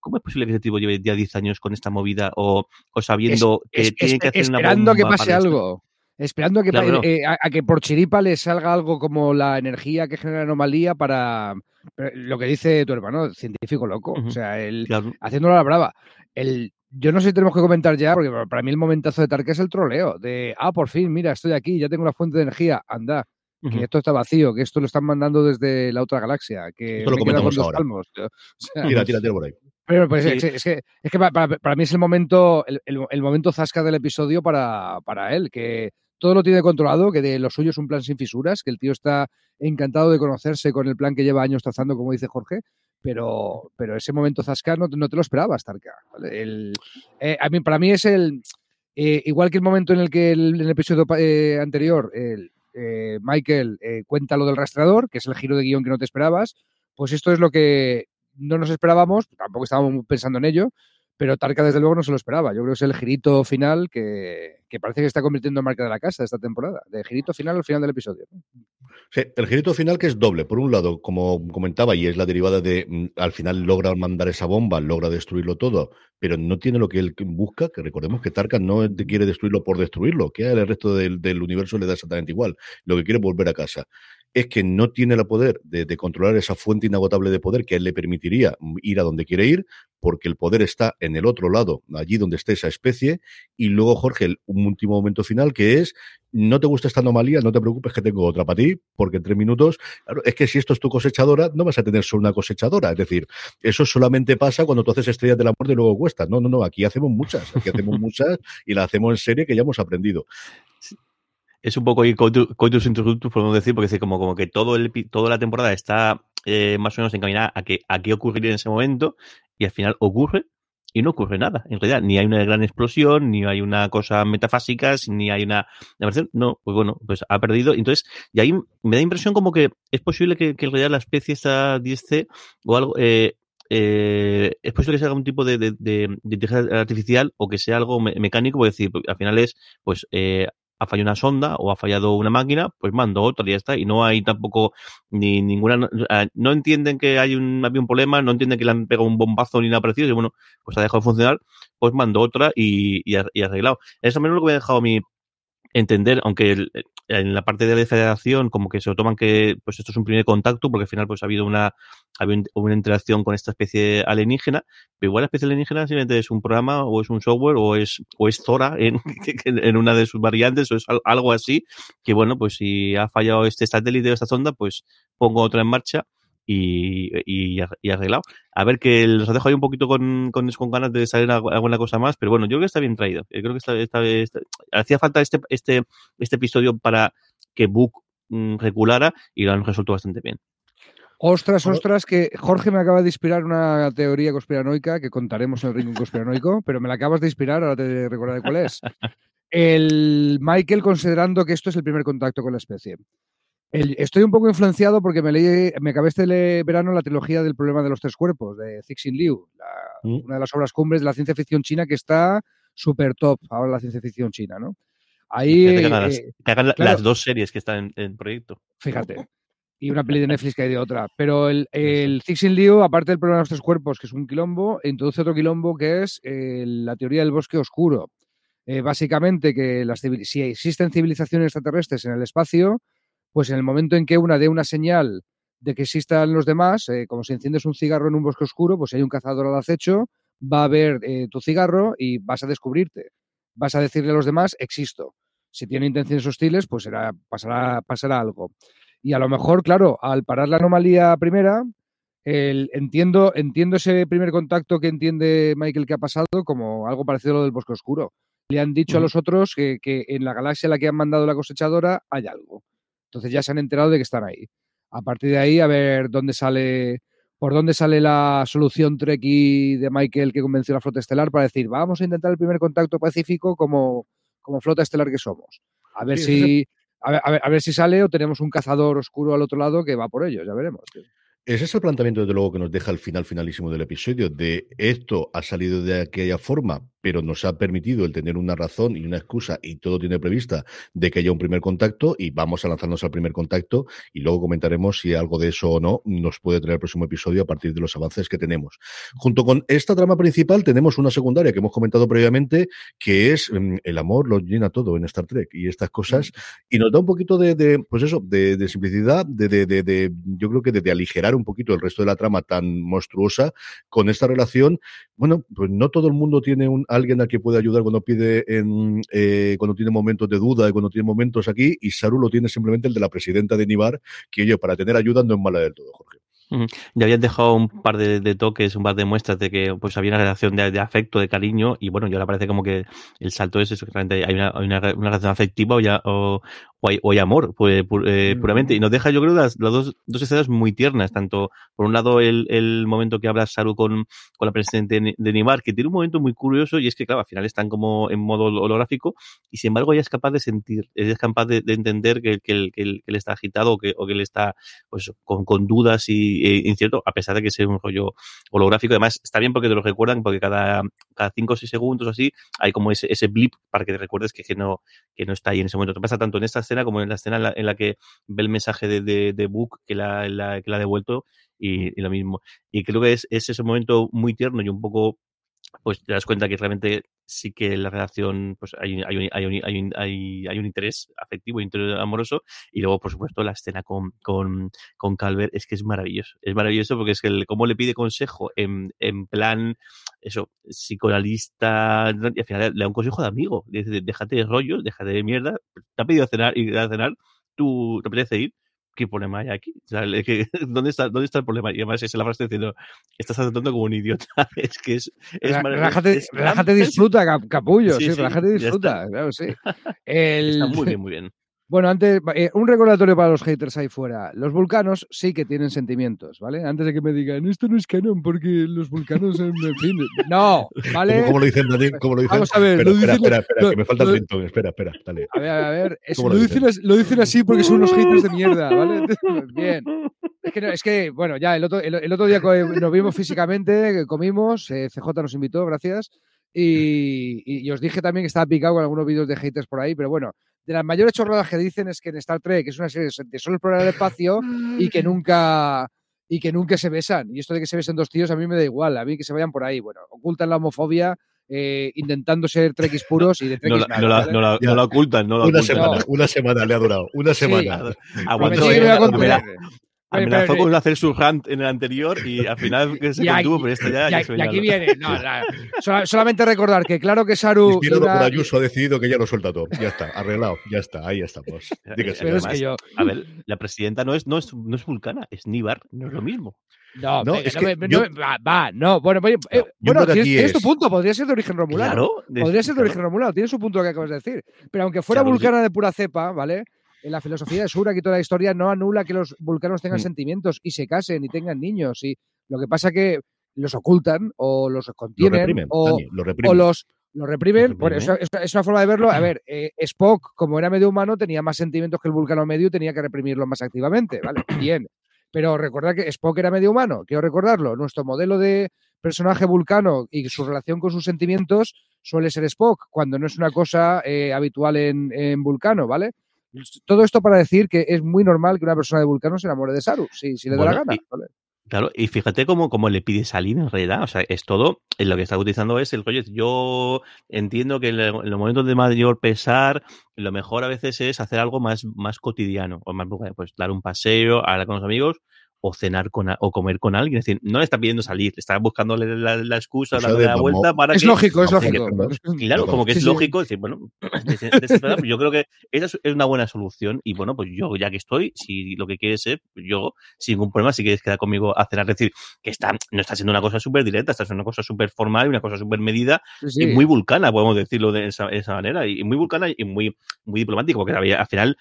¿cómo es posible que ese tipo lleve ya 10 años con esta movida o, o sabiendo que tiene que hacer una Esperando que pase algo. Esperando a que, eh, a, que por chiripa le salga algo como la energía que genera anomalía para lo que dice tu hermano, científico loco. O sea, el, haciéndolo a la brava. El, yo no sé si tenemos que comentar ya, porque para mí el momentazo de Tark es el troleo. De, ah, por fin, mira, estoy aquí, ya tengo la fuente de energía, anda que esto está vacío, que esto lo están mandando desde la otra galaxia, que esto lo comentamos ahora. tira, tira, por ahí. Pero pues, es, que, es que para, para, mí es el momento, el, el, momento zasca del episodio para, para él, que todo lo tiene controlado, que de lo suyo es un plan sin fisuras, que el tío está encantado de conocerse con el plan que lleva años trazando, como dice Jorge, pero, pero ese momento zasca no, no te lo esperabas, Tarka. El, eh, a mí, para mí es el... Eh, igual que el momento en el que el, en el episodio eh, anterior el, eh, Michael eh, cuenta lo del rastreador, que es el giro de guion que no te esperabas, pues esto es lo que no nos esperábamos, tampoco estábamos pensando en ello, pero Tarka desde luego no se lo esperaba. Yo creo que es el girito final que, parece que está convirtiendo en marca de la casa esta temporada, de girito final al final del episodio. Sí, el girito final que es doble. Por un lado, como comentaba, y es la derivada de mm, al final logra mandar esa bomba, logra destruirlo todo, pero no tiene lo que él busca, que recordemos que Tarka no quiere destruirlo por destruirlo, que el resto del, del universo le da exactamente igual. Lo que quiere es volver a casa es que no tiene el poder de, controlar esa fuente inagotable de poder que a él le permitiría ir a donde quiere ir, porque el poder está en el otro lado, allí donde esté esa especie. Y luego, Jorge, un último momento final que es, no te gusta esta anomalía, no te preocupes que tengo otra para ti, porque en tres minutos, claro, es que si esto es tu cosechadora, no vas a tener solo una cosechadora. Es decir, eso solamente pasa cuando tú haces estrellas de la muerte y luego cuesta. No, no, no, aquí hacemos muchas, aquí hacemos muchas y la hacemos en serie que ya hemos aprendido es un poco ahí coitus interruptus, podemos decir, porque es como, como que todo el, toda la temporada está eh, más o menos encaminada a que a qué ocurriría en ese momento y al final ocurre y no ocurre nada. En realidad, ni hay una gran explosión, ni hay una cosa metafásica, ni hay una... No, pues bueno, pues ha perdido. Entonces, y ahí me da impresión como que es posible que, en realidad la especie está 10C o algo... Eh, eh, es posible que sea algún tipo de, de, inteligencia artificial o que sea algo mecánico, porque decir, al final es, pues, ha fallado una sonda o ha fallado una máquina, pues mando otra y ya está. Y no hay tampoco ni ninguna, no entienden que hay un, había un problema, no entienden que le han pegado un bombazo ni nada parecido, y bueno, pues ha dejado de funcionar, pues mando otra y, y, arreglado. Eso menos lo que me ha dejado a mí entender, aunque en la parte de la federación como que se lo toman que pues esto es un primer contacto porque al final pues ha habido una, ha habido una interacción con esta especie alienígena, pero igual la especie alienígena simplemente es un programa o es un software o es, o es Zora en, en una de sus variantes o es algo así, que bueno, pues si ha fallado este satélite o esta sonda, pues pongo otra en marcha y, y, arreglado. A ver que los dejo ahí un poquito con, con, con, ganas de salir alguna cosa más, pero bueno, yo creo que está bien traído. Yo creo que está, está, hacía falta este, este, este episodio para que Book mm, reculara y lo han resuelto bastante bien. Ostras, ostras, que Jorge me acaba de inspirar una teoría conspiranoica que contaremos en el ring conspiranoico, pero me la acabas de inspirar, ahora te recordaré cuál es. El Michael considerando que esto es el primer contacto con la especie estoy un poco influenciado porque me leí, me acabé este verano la trilogía del problema de los tres cuerpos de Cixin Liu, mm. una de las obras cumbres de la ciencia ficción china que está súper top ahora la ciencia ficción china, ¿no? Ahí que hagan, eh, las, dos series que están en, proyecto. Fíjate. Y una peli de Netflix que hay de otra. Pero el, el Cixin Liu, aparte del problema de los tres cuerpos, que es un quilombo, introduce otro quilombo que es eh, la teoría del bosque oscuro. Eh, básicamente que las, si existen civilizaciones extraterrestres en el espacio, pues en el momento en que una dé una señal de que existan los demás, eh, como si enciendes un cigarro en un bosque oscuro, pues si hay un cazador al acecho, va a ver eh, tu cigarro y vas a descubrirte. Vas a decirle a los demás, existo. Si tiene intenciones hostiles, pues será, pasará, pasará algo. Y a lo mejor, claro, al parar la anomalía primera, el, entiendo, entiendo ese primer contacto que entiende Michael que ha pasado como algo parecido a lo del bosque oscuro. Le han dicho a los otros que, que en la galaxia a la que han mandado la cosechadora hay algo. Entonces ya se han enterado de que están ahí. A partir de ahí, a ver dónde sale, por dónde sale la solución Trekkie de Michael que convenció a la flota estelar para decir, vamos a intentar el primer contacto pacífico como, como flota estelar que somos. A ver si. A ver, a ver, si sale o tenemos un cazador oscuro al otro lado que va por ellos, ya veremos. Ese es el planteamiento, desde luego, que nos deja el final finalísimo del episodio, de esto ha salido de aquella forma, pero nos ha permitido el tener una razón y una excusa, y todo tiene prevista, de que haya un primer contacto, y vamos a lanzarnos al primer contacto, y luego comentaremos si algo de eso o no nos puede traer el próximo episodio a partir de los avances que tenemos. Junto con esta trama principal, tenemos una secundaria que hemos comentado previamente, que es mm, el amor lo llena todo en Star Trek, y estas cosas, y nos da un poquito de, pues eso, de, simplicidad, de, de, yo creo que de aligerar un poquito el resto de la trama tan monstruosa con esta relación. Bueno, pues no todo el mundo tiene un alguien al que puede ayudar cuando pide eh, cuando tiene momentos de duda y cuando tiene momentos aquí, y Saru lo tiene simplemente el de la presidenta de Nibar, que yo para tener ayuda no es mala del todo, Jorge. Ya habían dejado un par de, toques, un par de muestras de que pues había una relación de, afecto, de cariño, y bueno, y ahora parece como que el salto es eso, que hay una, hay una, relación afectiva o, ya, o, o hay, amor pues, eh, puramente. Y nos deja, yo creo, las, las dos, dos, escenas muy tiernas, tanto por un lado el, el momento que habla Saru con, con la presidente de Nimar, que tiene un momento muy curioso y es que, claro, al final están como en modo holográfico y sin embargo ella es capaz de sentir, es capaz de, entender que, que, que, él, está agitado o que, o que él está pues, con, con dudas y e incierto, a pesar de que sea un rollo holográfico. Además, está bien porque te lo recuerdan, porque cada, cada cinco o seis segundos o así hay como ese, ese blip para que te recuerdes que, que, no, que no está ahí en ese momento. Te pasa tanto en esta como en la escena en la, que ve el mensaje de, de, de Book que la, la, que la ha devuelto y, y, lo mismo. Y creo que es, es ese momento muy tierno y un poco pues te das cuenta que realmente sí que la relación, pues hay, hay, un, hay, un, hay, hay un interés afectivo, un interés amoroso, y luego, por supuesto, la escena con, con, con Calvert es que es maravilloso. Es maravilloso porque es que el, cómo le pide consejo en, en plan, eso, psicoanalista, y al final le da un consejo de amigo. Dice, déjate de rollos, déjate de mierda, te ha pedido cenar y a cenar, tú te apetece ir, ¿qué problema hay aquí? ¿dónde, está, ¿Dónde está el problema? Y además es la frase diciendo, estás tratando como un idiota. es que es, es Relájate, relájate disfruta, capullo, sí, relájate disfruta, claro, sí. Está muy bien, muy bien. Bueno, antes, eh, un recordatorio para los haters ahí fuera. Los vulcanos sí que tienen sentimientos, ¿vale? Antes de que me digan, esto no es canon porque los vulcanos son, en fin, no, ¿vale? ¿Cómo, lo dicen? ¿Cómo lo dicen? Vamos a ver, espera, espera, espera, espera, que me falta el rintón. Espera, espera, dale. A ver, a ver, lo, lo, dicen? lo, dicen? así porque son unos haters de mierda, ¿vale? Bien. Es que, es que bueno, ya el otro, el, otro día nos vimos físicamente, comimos, eh, CJ nos invitó, gracias. Y, y- y os dije también que estaba picado con algunos vídeos de haters por ahí, pero bueno, de las mayores chorradas que dicen es que en Star Trek es una serie de solo explorar el espacio y que nunca y que nunca se besan. Y esto de que se besen dos tíos a mí me da igual, a mí que se vayan por ahí. Bueno, ocultan la homofobia eh, intentando ser trekkies puros y de No trekkies la, nada, no la- no la- Ya. no la ocultan, no la Una ocultan. semana, No. una semana le ha durado. Una Sí. semana. Aguantó, Prometí que no eh, Amenazó pero- con hacer su rant en el anterior y al final que se contuvo, pero esto ya, Y, ya y aquí viene, no, la- sola- solamente recordar que claro que Saru Inspirado por Ayuso ha decidido que ya lo suelta todo. Ya está, arreglado. Ya está, ahí estamos. Dígase. pero es además, que yo A ver, la presidenta no es, no es, no es vulcana, es Nibar, no es lo mismo. no, No, es no que me- yo- no me- va, va, no, bueno, bueno, eh, bueno, tienes, tienes tu es- punto, podría ser de origen romulano. Claro, Podría ser de claro. origen romulano, tiene su punto lo que acabas de decir. Pero aunque fuera Claro, vulcana de pura cepa, ¿vale? En la filosofía de Surak y toda la historia no anula que los vulcanos tengan Mm. sentimientos y se casen y tengan niños. Y lo que pasa que los ocultan o los Lo contienen reprimen, o, Dani, lo reprimen. o los, los reprimen. Bueno, eso es una forma de verlo. A ver, eh, Spock, como era medio humano, tenía más sentimientos que el vulcano medio y tenía que reprimirlos más activamente. ¿vale? Bien. Pero recordad que Spock era medio humano. Quiero recordarlo. Nuestro modelo de personaje vulcano y su relación con sus sentimientos suele ser Spock, cuando no es una cosa eh, habitual en, en Vulcano, ¿vale? Todo esto para decir que es muy normal que una persona de Vulcano se enamore de Saru, si, si le da la gana. y- ¿vale? Claro, y fíjate cómo, cómo le pide salir en realidad. O sea, es todo, en lo que está utilizando es el rollo. Yo entiendo que en los momentos de mayor pesar, lo mejor a veces es hacer algo más, más cotidiano, o más, pues dar un paseo, hablar con los amigos, o cenar con a- o comer con alguien. Es decir, no le está pidiendo salir, le está buscando la, la- la excusa, la vamos- vuelta para Es que. lógico, es lógico. que- Claro, como que es sí. lógico decir, bueno, pues yo creo que esa es es una buena solución y bueno, pues yo ya que estoy, si lo que quieres es, yo sin ningún problema, si quieres quedar conmigo a cenar, es decir, que está, no está siendo una cosa súper directa, está siendo una cosa súper formal y una cosa súper medida Sí, sí. y muy vulcana, podemos decirlo de esa, esa manera, y muy vulcana y muy, muy diplomático, porque al final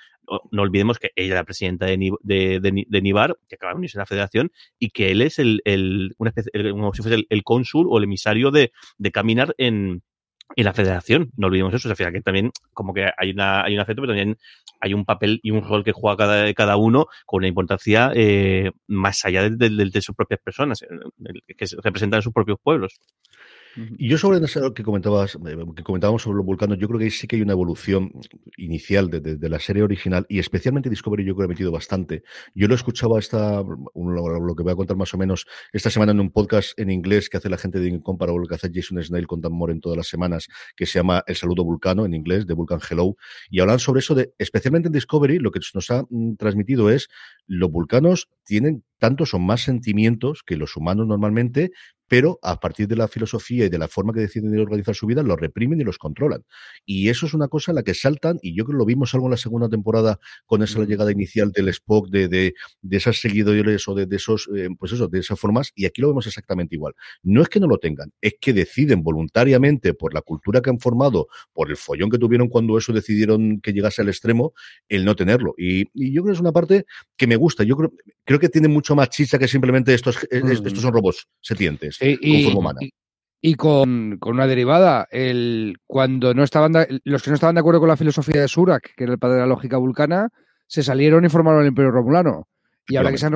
no olvidemos que ella es la presidenta de, de, de de Nibar, que acaba de unirse a la federación, y que él es el, el, como si fuese el, cónsul o el emisario de, de caminar en, en la federación. No olvidemos eso. O sea, que también como que hay, una, hay un afecto, pero también hay un papel y un rol que juega cada, cada uno con una importancia eh, más allá de, de- sus propias personas, eh, que se representan sus propios pueblos. Y yo sobre eso que comentabas, eh, que comentábamos sobre los vulcanos, yo creo que sí que hay una evolución inicial de, la serie original y especialmente Discovery yo creo que ha metido bastante. Yo lo escuchaba esta, lo, lo que voy a contar más o menos esta semana en un podcast en inglés que hace la gente de Incomparable, que hace Jason Snell con Dan Moore en todas las semanas, que se llama El Saludo Vulcano en inglés, de Vulcan Hello, y hablan sobre eso de, especialmente en Discovery, lo que nos ha mm, transmitido es los vulcanos tienen tantos o más sentimientos que los humanos normalmente, pero a partir de la filosofía y de la forma que deciden organizar su vida, los reprimen y los controlan. Y eso es una cosa en la que saltan, y yo creo que lo vimos algo en la segunda temporada con esa llegada inicial del Spock, de, de, de esas seguidores o de, de esos, eh, pues eso, de esas formas, y aquí lo vemos exactamente igual. No es que no lo tengan, es que deciden voluntariamente, por la cultura que han formado, por el follón que tuvieron cuando eso decidieron que llegase al extremo, el no tenerlo. Y, y yo creo que es una parte que me gusta. Yo creo, creo que tiene mucho más chicha que simplemente estos, es- Mm. estos son robots sentientes. Sí, con y, forma humana. y- y con, con una derivada. El, cuando no estaban de- los que no estaban de acuerdo con la filosofía de Surak, que era el padre de la lógica vulcana, se salieron y formaron el Imperio Romulano. Y ahora que, se han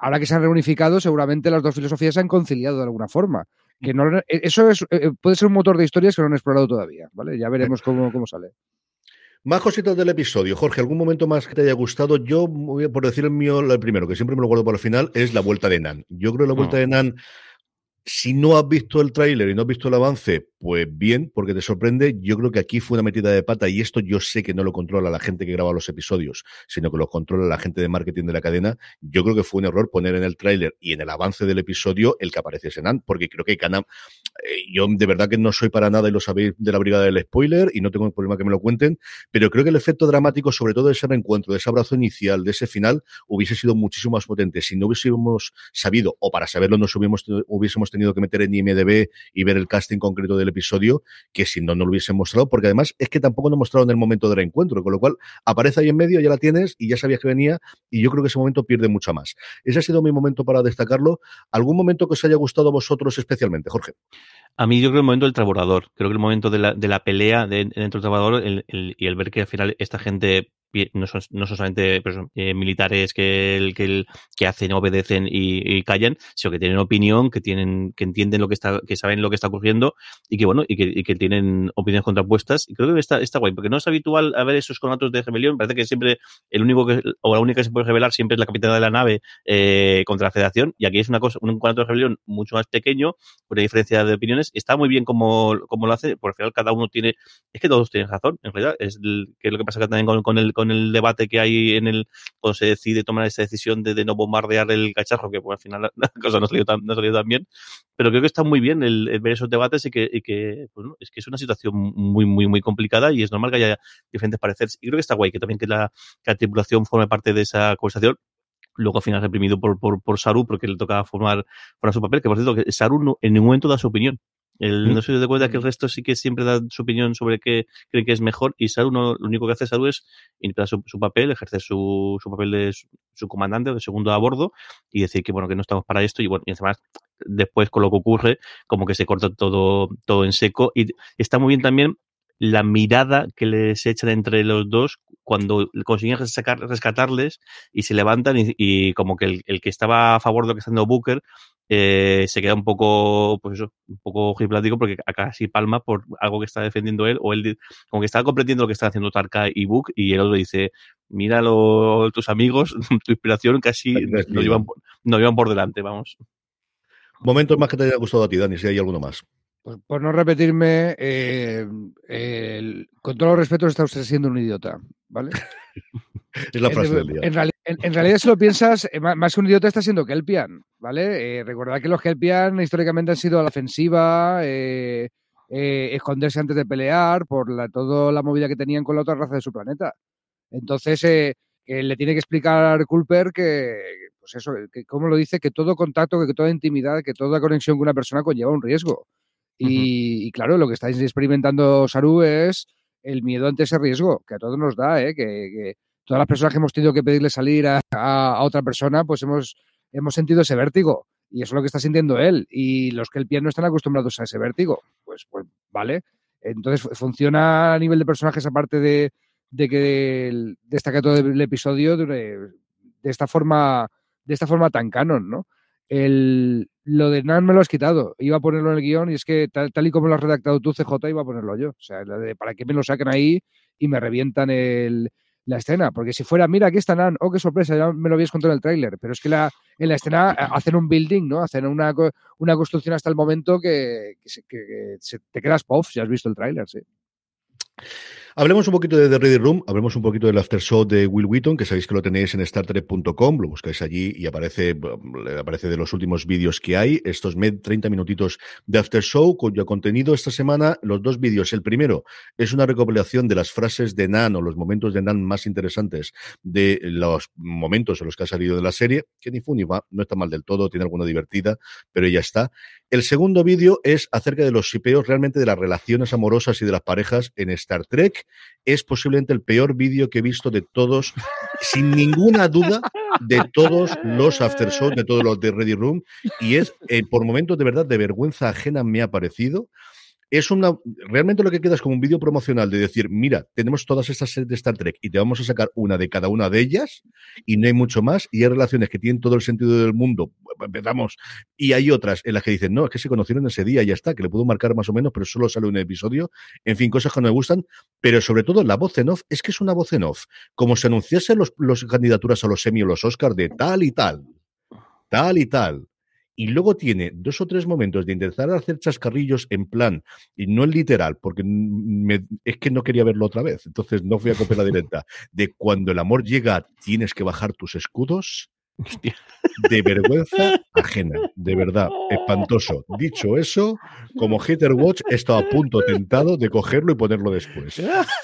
ahora que se han reunificado, seguramente las dos filosofías se han conciliado de alguna forma. Que no, eh, eso es, eh, puede ser un motor de historias que no han explorado todavía. ¿vale? Ya veremos cómo, cómo sale. Más cositas del episodio. Jorge, ¿algún momento más que te haya gustado? Yo, por decir el mío, el primero, que siempre me lo guardo para el final, es la vuelta de Nan. Yo creo que la vuelta Mm. de Nan, si no has visto el tráiler y no has visto el avance, pues bien, porque te sorprende. Yo creo que aquí fue una metida de pata y esto yo sé que no lo controla la gente que graba los episodios, sino que lo controla la gente de marketing de la cadena. Yo creo que fue un error poner en el tráiler y en el avance del episodio el que apareciese Nan, porque creo que Canam eh, yo de verdad que no soy para nada, y lo sabéis, de la brigada del spoiler, y no tengo problema que me lo cuenten, pero creo que el efecto dramático, sobre todo de ese reencuentro, de ese abrazo inicial, de ese final, hubiese sido muchísimo más potente. Si no hubiésemos sabido, o para saberlo nos hubiésemos, hubiésemos tenido que meter en IMDB y ver el casting concreto del episodio, que si no, no lo hubiesen mostrado, porque además es que tampoco nos mostraron el momento del reencuentro, con lo cual aparece ahí en medio, ya la tienes y ya sabías que venía, y yo creo que ese momento pierde mucho más. Ese ha sido mi momento para destacarlo. ¿Algún momento que os haya gustado a vosotros especialmente, Jorge? A mí yo creo el momento del trabajador, creo que el momento de la, de la pelea dentro del trabajador y el ver que al final esta gente no son, no son solamente pues, eh, militares que, el, que, el, hacen, obedecen y, callan, sino que tienen opinión, que tienen, que entienden lo que está, que saben lo que está ocurriendo y que bueno, y que, y que tienen opiniones contrapuestas. Y creo que está, está guay, porque no es habitual ver esos conatos de rebelión. Parece que siempre el único que, o la única que se puede revelar siempre es la capitana de la nave eh, contra la Federación. Y aquí es una cosa, un conato de rebelión mucho más pequeño, una diferencia de opiniones. Está muy bien como, como lo hace, por al final cada uno tiene, es que todos tienen razón, en realidad, es que es lo que pasa también con, con el con el debate que hay en el cuando se decide tomar esa decisión de, no bombardear el cacharro, que pues, al final la, cosa no salió, tan, no salió tan bien. Pero creo que está muy bien el, ver esos debates y que, y que bueno, es que es una situación muy, muy, muy complicada y es normal que haya diferentes pareceres. Y creo que está guay que también que la, que la tripulación forme parte de esa conversación luego al final reprimido por, por, por Saru porque le toca formar, formar su papel, que por cierto, que Saru en ningún momento da su opinión. El, no se de cuenta que el resto sí que siempre da su opinión sobre qué cree que es mejor y Saru no, lo único que hace Saru es interpretar su, papel, ejercer su, su papel de su, comandante o de segundo a bordo y decir que bueno que no estamos para esto y bueno y además después con lo que ocurre como que se corta todo todo en seco y está muy bien también la mirada que les echan entre los dos cuando consiguen rescatarles y se levantan y, como que el, el, que estaba a favor de lo que está haciendo Booker eh, se queda un poco, pues eso, un poco ojiplático porque sí palma por algo que está defendiendo él, o él como que está comprendiendo lo que están haciendo Tarka y Book, y el otro dice, mira tus amigos, tu inspiración casi nos llevan, llevan por delante, vamos. Momentos más que te haya gustado a ti, Dani, si hay alguno más. Pues por no repetirme, eh, con todo los respetos está usted siendo un idiota, ¿vale? es la frase del día. En, realidad, si lo piensas, eh, más que un idiota está siendo Kelpian, ¿vale? Eh, recordad que los Kelpian históricamente han sido a la ofensiva, esconderse antes de pelear, por la, toda la movida que tenían con la otra raza de su planeta. Entonces, le tiene que explicar Culper que, pues eso, que como lo dice, que todo contacto, que toda intimidad, que toda conexión con una persona conlleva un riesgo. Y, claro, lo que estáis experimentando, Saru, es el miedo ante ese riesgo, que a todos nos da, ¿eh? que, todas las personas que hemos tenido que pedirle salir a, otra persona, pues hemos, hemos sentido ese vértigo. Y eso es lo que está sintiendo él. Y los que el pie no están acostumbrados a ese vértigo, pues, pues vale. Entonces funciona a nivel de personajes, aparte de, de que destaca todo el episodio de, de, esta forma de esta forma tan canon, ¿no? El, lo de Nan me lo has quitado. Iba a ponerlo en el guion y es que tal, y como lo has redactado tú, CJ, iba a ponerlo yo. O sea, para que me lo saquen ahí y me revientan el, la escena. Porque si fuera, mira, aquí está Nan, oh, qué sorpresa, ya me lo habías contado en el tráiler. Pero es que la, en la escena eh, hacen un building, ¿no? Hacen una, una construcción hasta el momento que, que, te quedas puff si has visto el tráiler, sí. Hablemos un poquito de The Ready Room, hablemos un poquito del after show de Will Wheaton, que sabéis que lo tenéis en startrek.com, lo buscáis allí y aparece, aparece de los últimos vídeos que hay, estos 30 minutitos de after show, cuyo contenido esta semana, los dos vídeos. El primero es una recopilación de las frases de Nan o los momentos de Nan más interesantes de los momentos en los que ha salido de la serie, que ni fu ni va, no está mal del todo, tiene alguna divertida, pero ya está. El segundo vídeo es acerca de los shipeos, realmente de las relaciones amorosas y de las parejas en Star Trek. Es posiblemente el peor vídeo que he visto de todos, sin ninguna duda, de todos los after shows, de todos los de Ready Room. Y es, eh, por momentos de verdad, de vergüenza ajena me ha parecido es una. Realmente lo que queda es como un vídeo promocional de decir, mira, tenemos todas estas series de Star Trek y te vamos a sacar una de cada una de ellas y no hay mucho más y hay relaciones que tienen todo el sentido del mundo. Empezamos. Y hay otras en las que dicen, no, es que se conocieron ese día y ya está, que le puedo marcar más o menos, pero solo sale un episodio. En fin, cosas que no me gustan, pero sobre todo la voz en off, es que es una voz en off. Como se anunciasen los, los candidaturas a los semi o los Oscars de tal y tal, tal y tal y luego tiene dos o tres momentos de intentar hacer chascarrillos en plan, y no en literal, porque es que no quería verlo otra vez, entonces no fui a copiar la directa, de cuando el amor llega tienes que bajar tus escudos, de vergüenza ajena, de verdad, espantoso. Dicho eso, como Hater Watch he estado a punto tentado de cogerlo y ponerlo después,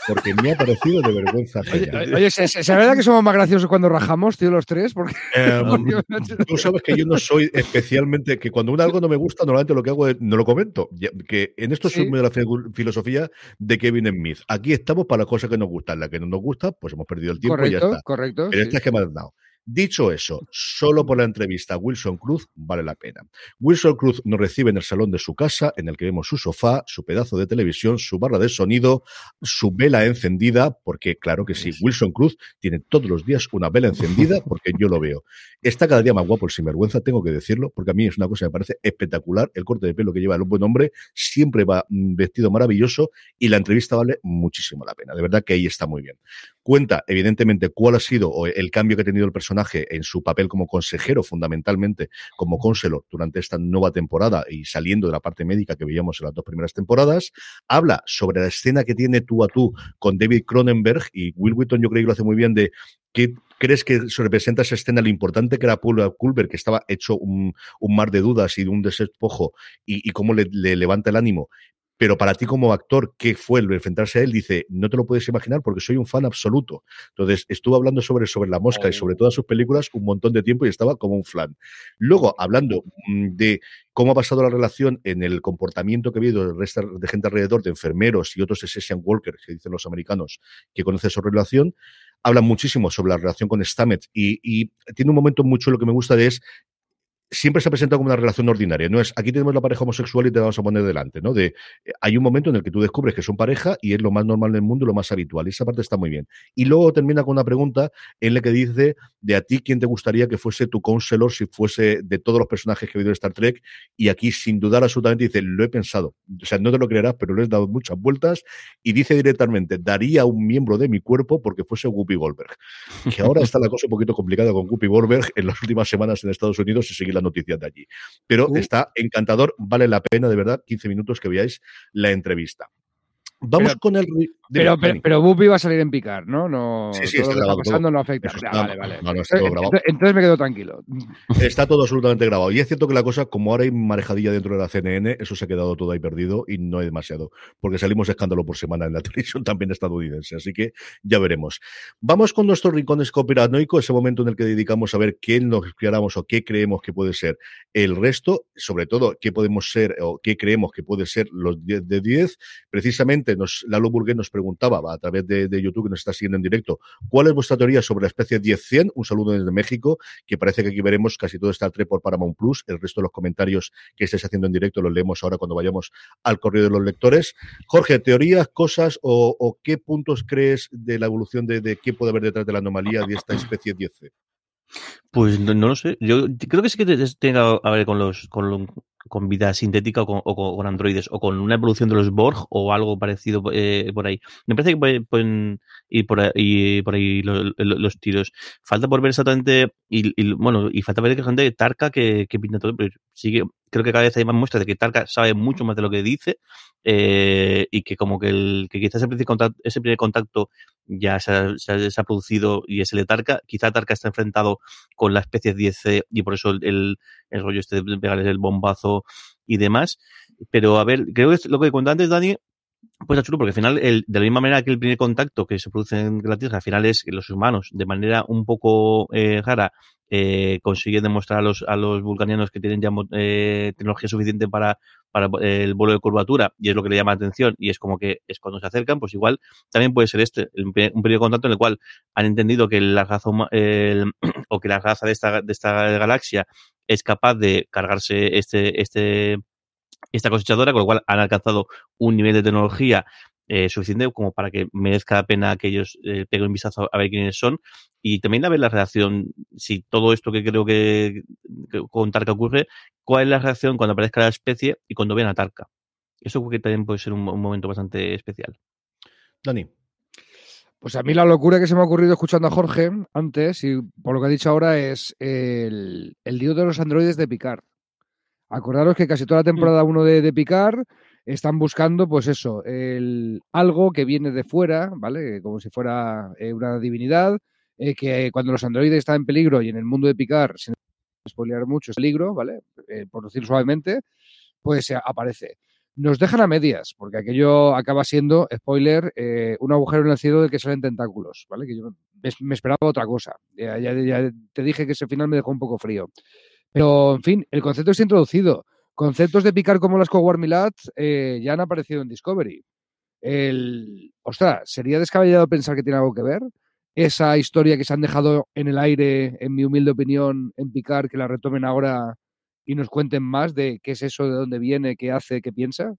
porque me ha parecido de vergüenza ajena. Oye, ¿es, verdad que somos más graciosos cuando rajamos, tío, los tres? Porque... Em, tú sabes que yo no soy especialmente, que cuando un algo no me gusta, normalmente lo que hago es, no lo comento, que en esto es muy de la filosofía de Kevin Smith. Aquí estamos para las cosas que nos gustan, la que no nos gusta, pues hemos perdido el tiempo y ya está. Correcto, Pero esta es que me has dado. Dicho eso, solo por la entrevista a Wilson Cruz vale la pena. Wilson Cruz nos recibe en el salón de su casa, en el que vemos su sofá, su pedazo de televisión, su barra de sonido, su vela encendida, porque claro que sí, Wilson Cruz tiene todos los días una vela encendida, porque yo lo veo. Está cada día más guapo el sinvergüenza, tengo que decirlo, porque a mí es una cosa que me parece espectacular. El corte de pelo que lleva el buen hombre siempre va mm, vestido maravilloso y la entrevista vale muchísimo la pena. De verdad que ahí está muy bien. Cuenta, evidentemente, cuál ha sido el cambio que ha tenido el personaje en su papel como consejero, fundamentalmente como conselor durante esta nueva temporada y saliendo de la parte médica que veíamos en las dos primeras temporadas. Habla sobre la escena que tiene tú a tú con David Cronenberg y Will Wheaton, yo creo que lo hace muy bien de ¿Qué crees que se representa esa escena, lo importante que era Paul Culver, que estaba hecho un, mar de dudas y de un desespojo, y, y cómo le, levanta el ánimo? Pero para ti como actor, ¿qué fue el enfrentarse a él? Dice, no te lo puedes imaginar porque soy un fan absoluto. Entonces, estuvo hablando sobre, sobre La Mosca y sobre todas sus películas un montón de tiempo y estaba como un flan. Luego, hablando mm, de cómo ha pasado la relación en el comportamiento que ha habido de, de gente alrededor, de enfermeros y otros session workers, que dicen los americanos, que conocen su relación, habla muchísimo sobre la relación con Stamets y, y, tiene un momento muy chulo que me gusta de es siempre se ha presentado como una relación ordinaria. No es aquí tenemos la pareja homosexual y te vamos a poner delante, ¿no? De hay un momento en el que tú descubres que son pareja y es lo más normal del mundo, lo más habitual. Y esa parte está muy bien. Y luego termina con una pregunta en la que dice de a ti quién te gustaría que fuese tu counselor si fuese de todos los personajes que he visto en Star Trek. Y aquí, sin dudar absolutamente, dice, lo he pensado. O sea, no te lo creerás, pero lo he dado muchas vueltas y dice directamente, daría un miembro de mi cuerpo porque fuese Whoopi Goldberg. Que ahora está la cosa un poquito complicada con Whoopi Goldberg en las últimas semanas en Estados Unidos y seguir la noticia de allí. Pero uh. está encantador, vale la pena de verdad 15 minutos que veáis la entrevista. Vamos con el. Pero, pero, pero, va a salir en picar, ¿no? no sí, sí, está, lo está pasando no afecta. vale, vale. No, no, está todo grabado. Entonces, me quedo tranquilo. Está todo absolutamente grabado. Y es cierto que la cosa, como ahora hay marejadilla dentro de la CNN, eso se ha quedado todo ahí perdido y no hay demasiado. Porque salimos escándalo por semana en la televisión también estadounidense. Así que ya veremos. Vamos con nuestro rincón escopiranoico, ese momento en el que dedicamos a ver qué nos creamos o qué creemos que puede ser el resto, sobre todo qué podemos ser o qué creemos que puede ser los 10 de 10. Precisamente nos, Lalo Burguet nos preguntaba a través de, YouTube, que nos está siguiendo en directo, ¿cuál es vuestra teoría sobre la especie 10-100? Un saludo desde México, que parece que aquí veremos casi todo Star Trek por Paramount Plus. El resto de los comentarios que estés haciendo en directo los leemos ahora cuando vayamos al correo de los lectores. Jorge, teorías, cosas o, qué puntos crees de la evolución de, qué puede haber detrás de la anomalía de esta especie 10 Pues no, lo sé. Yo creo que sí que tenga a ver con los, con, vida sintética o con, androides o con una evolución de los Borg o algo parecido eh, por ahí. Me parece que pueden ir por ahí, por ahí los, tiros. Falta por ver exactamente, y, bueno, y falta ver que gente de Tarka que, que pinta todo, pero sigue, creo que cada vez hay más muestras de que Tarka sabe mucho más de lo que dice eh, y que como que, el, que quizás ese primer contacto, ese primer contacto ya se ha, se, ha, producido y es el de Tarka. Quizá Tarka está enfrentado con la especie 10C y por eso el, el, rollo este de pegarles el bombazo y demás. Pero a ver, creo que es lo que contaba antes, Dani, pues está chulo, porque al final, el, de la misma manera que el primer contacto que se produce en la Tierra, al final es que los humanos, de manera un poco eh, rara, eh, consiguen demostrar a los, a los vulcanianos que tienen ya eh, tecnología suficiente para, para eh, el vuelo de curvatura, y es lo que le llama la atención, y es como que es cuando se acercan, pues igual también puede ser este, un periodo de contacto en el cual han entendido que la raza, el, o que la raza de esta, de esta galaxia es capaz de cargarse este, este, esta cosechadora, con lo cual han alcanzado un nivel de tecnología eh, suficiente como para que merezca la pena que ellos eh, peguen un vistazo a ver quiénes son y también a ver la reacción, si todo esto que creo que, con Tarka ocurre, cuál es la reacción cuando aparezca la especie y cuando vean a Tarka. Eso creo que también puede ser un, momento bastante especial. Dani. Pues a mí la locura que se me ha ocurrido escuchando a Jorge antes, y por lo que ha dicho ahora, es el, el dios de los androides de Picard. Acordaros que casi toda la temporada 1 de, de Picard están buscando, pues eso, el, algo que viene de fuera, ¿vale? Como si fuera eh, una divinidad, eh, que cuando los androides están en peligro y en el mundo de Picard, sin spoilear mucho, es peligro, ¿vale? Eh, por decir suavemente, pues aparece. Nos dejan a medias, porque aquello acaba siendo, spoiler, un agujero en el cielo del que salen tentáculos, ¿vale? Que yo me, esperaba otra cosa. Ya, ya, te dije que ese final me dejó un poco frío. Pero, en fin, el concepto está introducido. Conceptos de picar como las Coward Milat eh, ya han aparecido en Discovery. El, ostras, ¿sería descabellado pensar que tiene algo que ver? esa historia que se han dejado en el aire, en mi humilde opinión, en picar, que la retomen ahora y nos cuenten más de qué es eso, de dónde viene, qué hace, qué piensa.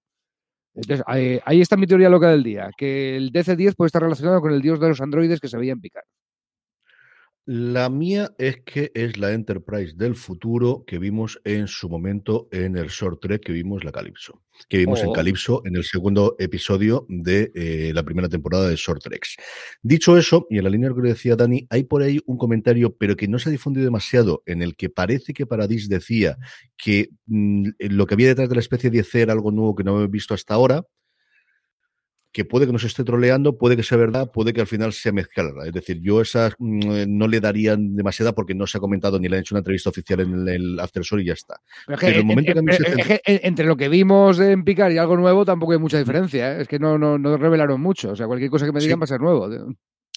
Entonces, ahí, ahí está mi teoría loca del día, que el DC-10 puede estar relacionado con el dios de los androides que se veía en picar. La mía es que es la Enterprise del futuro que vimos en su momento en el short trek que vimos la Calypso, que vimos en Oh. Calypso en el segundo episodio de eh, la primera temporada de short treks. Dicho eso, y en la línea de lo que decía Dani, hay por ahí un comentario, pero que no se ha difundido demasiado, en el que parece que Paradis decía que mm, lo que había detrás de la especie 10 era algo nuevo que no había visto hasta ahora, que puede que nos esté troleando, puede que sea verdad, puede que al final sea mezclada. Es decir, yo esas mm, no le daría demasiada porque no se ha comentado ni le han hecho una entrevista oficial en el, el After Show y ya está. Pero Pero el momento en- que se entre lo que vimos en picar y algo nuevo tampoco hay mucha diferencia. ¿eh? Es que no, no, no revelaron mucho. O sea, cualquier cosa que me Sí. digan va a ser nuevo.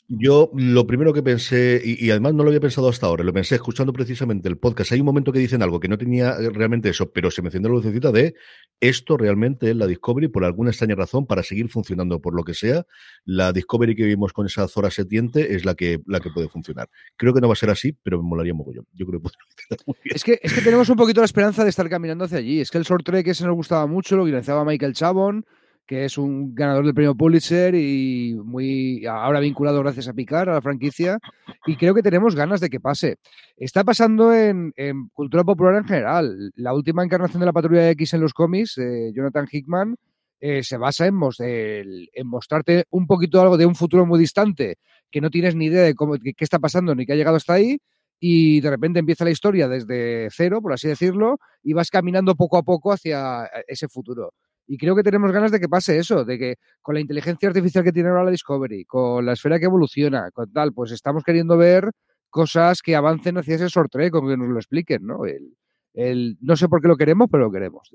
Yo lo primero que pensé, y, además no lo había pensado hasta ahora, lo pensé escuchando precisamente el podcast. Hay un momento que dicen algo que no tenía eh, realmente eso, pero se me la lucecita de esto realmente es la Discovery por alguna extraña razón para seguir funcionando por lo que sea. La Discovery que vimos con esa Zora setiente es la que, la que puede funcionar. Creo que no va a ser así, pero me molaría mogollón. Yo creo que puede. Es que, es que tenemos un poquito la esperanza de estar caminando hacia allí. Es que el short trek ese nos gustaba mucho, lo guionizaba Michael Chabon, que es un ganador del premio Pulitzer y muy ahora vinculado gracias a Picar, a la franquicia. Y creo que tenemos ganas de que pase. Está pasando en, cultura popular en general. La última encarnación de la Patrulla X en los cómics, eh, Jonathan Hickman, eh, se basa en, mos- en mostrarte un poquito algo de un futuro muy distante, que no tienes ni idea de cómo, qué está pasando ni qué ha llegado hasta ahí, y de repente empieza la historia desde cero, por así decirlo, y vas caminando poco a poco hacia eh, ese futuro. Y creo que tenemos ganas de que pase eso, de que con la inteligencia artificial que tiene ahora la Discovery, con la esfera que evoluciona, con tal, pues estamos queriendo ver cosas que avancen hacia ese short trek, como que nos lo expliquen, ¿no? El, el- no sé por qué lo queremos, pero lo queremos.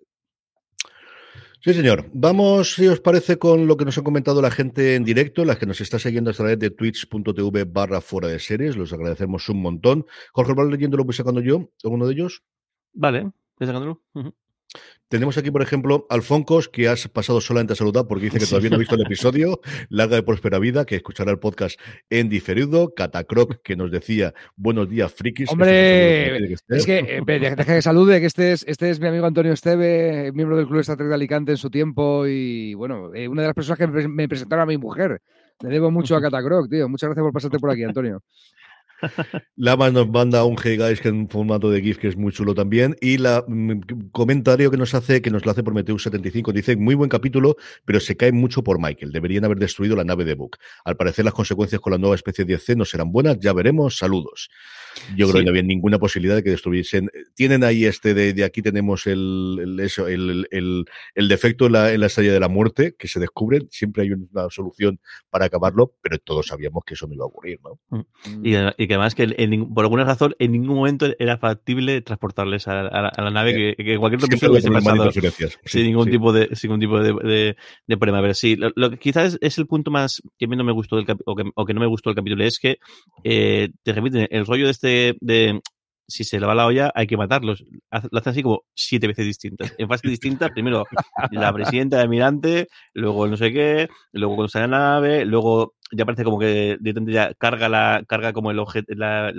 Sí, señor. Vamos, si os parece, con lo que nos ha comentado la gente en directo, las que nos está siguiendo a través de twitch.tv barra fuera de series. Los agradecemos un montón. Jorge, ¿vas leyendo lo que voy sacando yo? ¿Alguno de ellos? Vale, ¿ves sacándolo? Ujú. Tenemos aquí, por ejemplo, Alfoncos, que has pasado solamente a saludar porque dice que todavía no ha visto el episodio. Larga de próspera vida, que escuchará el podcast en diferido. Catacroc, que nos decía, buenos días, frikis. Hombre, es que Es eh, deja que salude, que este es, este es mi amigo Antonio Esteve, miembro del Club Trek de Alicante en su tiempo y, bueno, eh, una de las personas que me presentaron a mi mujer. Le debo mucho a Catacroc, tío. Muchas gracias por pasarte por aquí, Antonio. Lama nos manda un Hey Guys que en formato de GIF que es muy chulo también. Y la mm, comentario que nos hace, que nos lo hace Prometheus 75, dice: Muy buen capítulo, pero se cae mucho por Michael. Deberían haber destruido la nave de Book. Al parecer, las consecuencias con la nueva especie 10C no serán buenas. Ya veremos. Saludos. Yo creo Sí. que no había ninguna posibilidad de que destruyesen. Tienen ahí este de, de aquí tenemos el, el- eso, el, el- el defecto en la, en la estrella de la muerte que se descubre. Siempre hay una solución para acabarlo, pero todos sabíamos que eso no iba a ocurrir, ¿no? Y, y que además que en por alguna razón en ningún momento era factible transportarles a, a la, a la nave que, que cualquier otro hubiese pasado interferencias. sin ningún sí. tipo de sin ningún tipo de, de, de problema. Pero sí, lo, lo que quizás es, es el punto más que a mí no me gustó del o, que, o que no me gustó del capítulo es que eh, te repiten el rollo de este de si se le va la olla hay que matarlos. Lo hacen así como siete veces distintas. En fases distintas, primero la presidenta de almirante, luego el no sé qué, luego cuando sale la nave, luego ya parece como que directamente ya carga la carga como el objeto,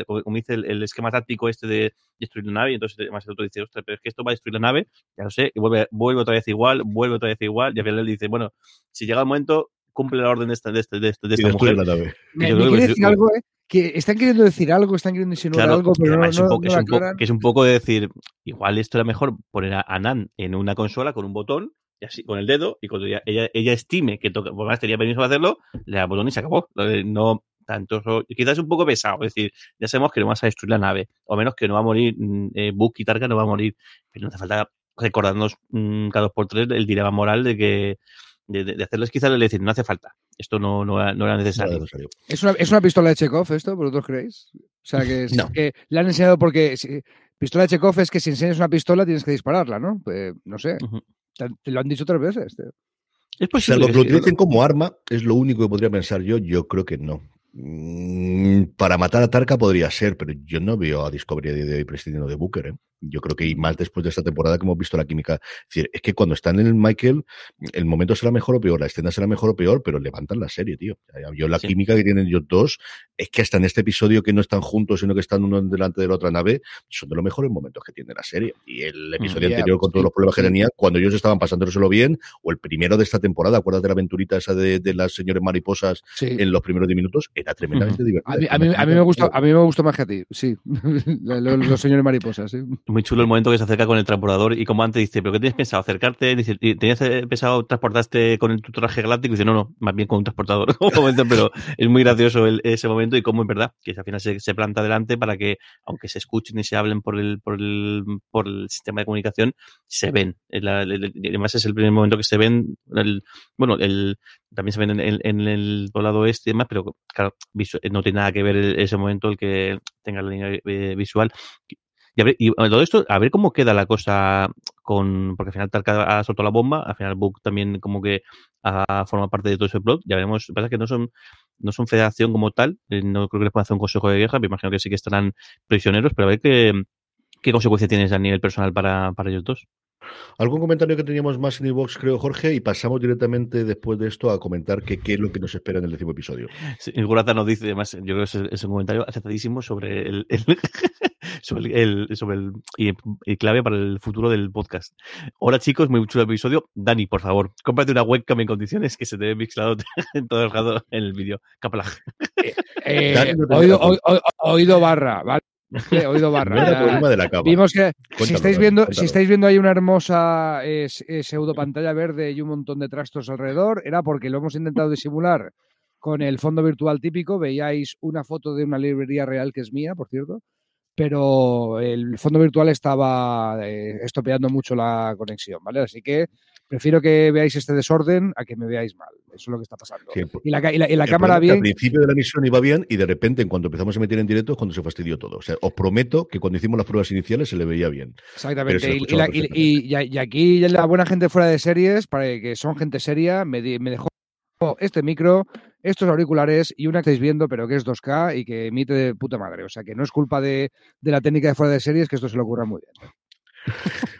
como dice el, el esquema táctico este de destruir la nave, y entonces además el otro dice, ostras, pero es que esto va a destruir la nave, ya lo sé, y vuelve, vuelve otra vez igual, vuelve otra vez igual, y al final él dice, bueno, si llega el momento, cumple la orden de esta, de esta, de esta, de esta mujer. la nave. Me, yo me quiere decir algo, ¿eh? Que están queriendo decir algo, están queriendo insinuar Claro, algo, pero no, es un poco- no es lo un poco- aclaran. que es un poco de decir, igual esto era mejor poner a, Nan en una consola con un botón, y así, con el dedo, y cuando ella, ella, ella estime que toca, por más tenía permiso para hacerlo, le da el botón y se acabó. No tanto, quizás es un poco pesado, es decir, ya sabemos que no vas a destruir la nave, o menos que no va a morir, mm, eh, Book y Targa no va a morir, pero no hace falta recordarnos mm, cada dos por tres el dilema moral de que de, de- de hacerles quizás le decir, no hace falta, esto no, no, era, no era Nada necesario. necesario. ¿Es una, ¿Es una pistola de Chekhov esto, vosotros creéis? O sea, que, es- No. que le han enseñado porque... si- pistola de Chekhov es que si enseñas una pistola tienes que dispararla, ¿no? Pues, no sé, te, te lo han dicho tres veces. tío. Es posible Salvo que lo que sí. utilicen como arma, es lo único que podría pensar yo. Yo creo que no. Mm, para matar a Tarka podría ser, pero yo no veo a Discovery de hoy prescindiendo de Booker. ¿eh? Yo creo que y más después de esta temporada que hemos visto la química. Es decir, es que cuando están en el Michael, el momento será mejor o peor, la escena será mejor o peor, pero levantan la serie, tío. Yo la química que tienen ellos dos, es que hasta en este episodio que no están juntos, sino que están uno delante de la otra nave, son de los mejores momentos que tiene la serie. Y el mm, episodio anterior, con todos los problemas que tenía, cuando ellos estaban pasándoselo bien, o el primero de esta temporada, acuérdate de la aventurita esa de, las señores mariposas en los primeros 10 minutos, era tremendamente divertido. A mí, a, mí, me gustó, a mí me gustó más que a ti, sí. los, señores mariposas, sí. Muy chulo el momento que se acerca con el transportador y como antes dice, ¿pero qué tienes pensado? ¿Acercarte? Dice, ¿tenías pensado transportarte con el, tu traje galáctico? Y dice, no, no, más bien con un transportador. pero es muy gracioso ese momento y cómo es verdad, que al final se, se, planta adelante para que, aunque se escuchen y se hablen por el, por el, por el sistema de comunicación, se ven. además es el primer momento que se ven, el, bueno, el, también se ven en, en, el poblado este y demás, pero claro, no tiene nada que ver ese momento el que tenga la línea eh, visual. Y, a ver, y todo esto, a ver cómo queda la cosa con. Porque al final Tarka ha soltado la bomba, al final Book también como que ha formado parte de todo ese plot. Ya veremos, pasa que no son no son federación como tal, eh, no creo que les puedan hacer un consejo de guerra, me imagino que sí que estarán prisioneros, pero a ver qué, qué consecuencia tienes a nivel personal para, para ellos dos. ¿Algún comentario que teníamos más en box creo, Jorge? Y pasamos directamente después de esto a comentar qué es lo que nos espera en el décimo episodio. Sí, el Gurata nos dice, además, yo creo que es, un comentario acertadísimo sobre el, sobre el, sobre el y, clave para el futuro del podcast. Hola chicos, muy chulo el episodio. Dani, por favor, cómprate una webcam en condiciones que se te ve mixlado en todo el rato en el vídeo. Caplag. Eh, eh, oído, oído, barra, ¿vale? Oído barra. Vimos que si estáis viendo, si estáis viendo ahí una hermosa eh, pseudo pantalla verde y un montón de trastos alrededor, era porque lo hemos intentado disimular con el fondo virtual típico. Veíais una foto de una librería real que es mía, por cierto, pero el fondo virtual estaba eh, estopeando mucho la conexión, ¿vale? Así que prefiero que veáis este desorden a que me veáis mal. Eso es lo que está pasando. y la, y la, cámara bien. Al principio de la misión iba bien y de repente, en cuanto empezamos a meter en directo, es cuando se fastidió todo. O sea, os prometo que cuando hicimos las pruebas iniciales se le veía bien. Exactamente. Y, aquí la buena gente fuera de series, para que son gente seria, me, me dejó este micro, estos auriculares y una que estáis viendo, pero que es 2K y que emite de puta madre. O sea, que no es culpa de, de la técnica de fuera de series, que esto se le ocurra muy bien.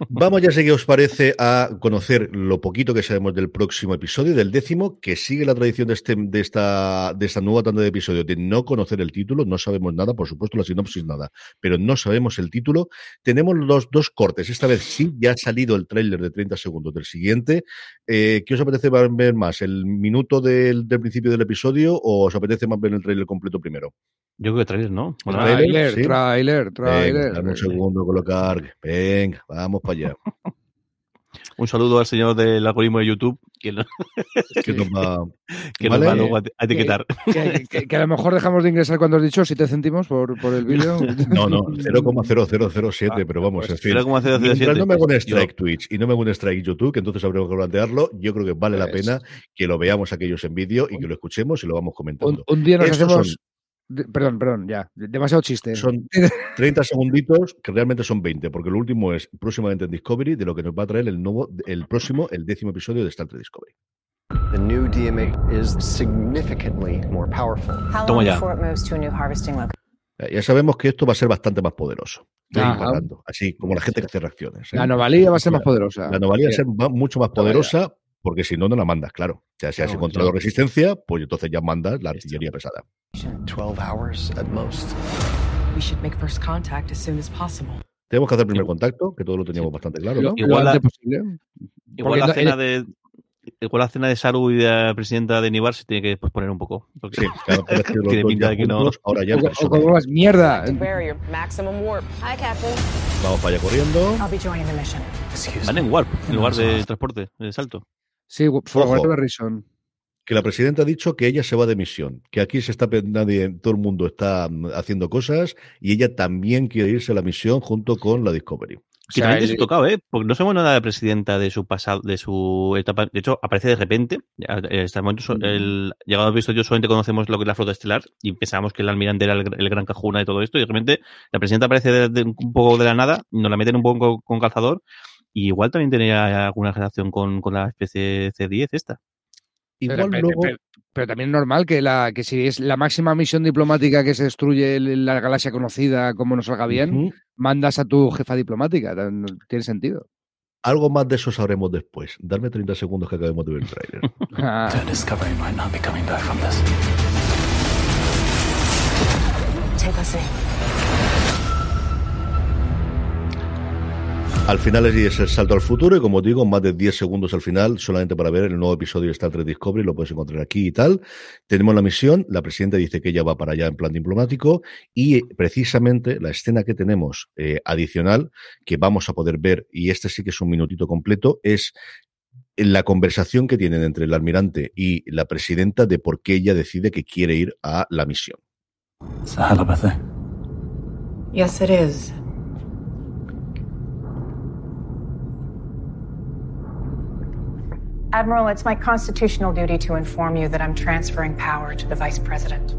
Vamos ya, sé qué os parece, a conocer lo poquito que sabemos del próximo episodio, del décimo, que sigue la tradición de, este, de, esta, de esta nueva tanda de episodios de no conocer el título, no sabemos nada, por supuesto la sinopsis nada, pero no sabemos el título. Tenemos los dos cortes, esta vez sí, ya ha salido el tráiler de 30 segundos del siguiente. Eh, ¿Qué os apetece ver más, el minuto del, del principio del episodio o os apetece más ver el tráiler completo primero? Yo creo que trailer, ¿no? Trailer, trailer, trailer. Dame un segundo colocar. Venga, vamos para allá. un saludo al señor del algoritmo de YouTube que, nos va, que nos va luego a etiquetar. Que, a lo mejor dejamos de ingresar cuando has dicho 7 céntimos por, por el vídeo. No, no, 0,0007, ah, pero vamos, pues en fin. 0,007. no me hago un strike Twitch y no me hago un strike YouTube, que entonces habremos que plantearlo, yo creo que vale la pues pena que lo veamos aquellos en vídeo y que lo escuchemos y lo vamos comentando. Un, día nos hacemos... Perdón, perdón, ya. Demasiado chiste. Son 30 segunditos que realmente son 20, porque lo último es próximamente en Discovery de lo que nos va a traer el nuevo, el próximo, el décimo episodio de Star Trek Discovery. The new DMA is significantly more powerful. Toma ya. Ya sabemos que esto va a ser bastante más poderoso. Así como la gente que hace reacciones. ¿eh? La anomalía va a ser más poderosa. La anomalía va a ser mucho más poderosa porque si no, no la mandas, claro. O sea, si has encontrado resistencia, pues entonces ya mandas la artillería pesada. 12 hours at most. We should make first contact as soon as possible. Tenemos que hacer primer contacto, que todo lo teníamos bastante claro, ¿no? Igual, la, igual la cena de igual la cena de Saru y de la presidenta de Nibar se tiene que posponer un poco. Porque sí, claro, tiene pinta de que no. Ahora ya. O, mierda. Vamos para allá corriendo. Van en warp, en lugar de transporte, de salto. Sí, for whatever reason que la presidenta ha dicho que ella se va de misión, que aquí se está nadie, todo el mundo está mm, haciendo cosas y ella también quiere irse a la misión junto con la Discovery. Sí, también se tocado, ¿eh? Porque no sabemos nada de la presidenta de su pasado, de su etapa. De hecho, aparece de repente. Hasta el momento, mm. el, llegado al episodio, solamente conocemos lo que es la flota estelar y pensamos que el almirante era el, gran cajuna de todo esto. Y de repente, la presidenta aparece de, un poco de la nada, nos la meten un poco con calzador. Y igual también tenía alguna relación con, con la especie C10 esta. Igual pero, luego... pero, pero, también es normal que, la, que si es la máxima misión diplomática que se destruye la galaxia conocida, como no salga bien, uh -huh. mandas a tu jefa diplomática. Tiene sentido. Algo más de eso sabremos después. Darme 30 segundos que acabemos de ver el tráiler. Al final es el salto al futuro y como digo, más de 10 segundos al final, solamente para ver el nuevo episodio de Star Trek Discovery, lo puedes encontrar aquí y tal. Tenemos la misión, la presidenta dice que ella va para allá en plan diplomático y precisamente la escena que tenemos eh, adicional, que vamos a poder ver, y este sí que es un minutito completo, es la conversación que tienen entre el almirante y la presidenta de por qué ella decide que quiere ir a la misión. Yes, it is. Admiral, it's my constitutional duty to inform you that I'm transferring power to the Vice President.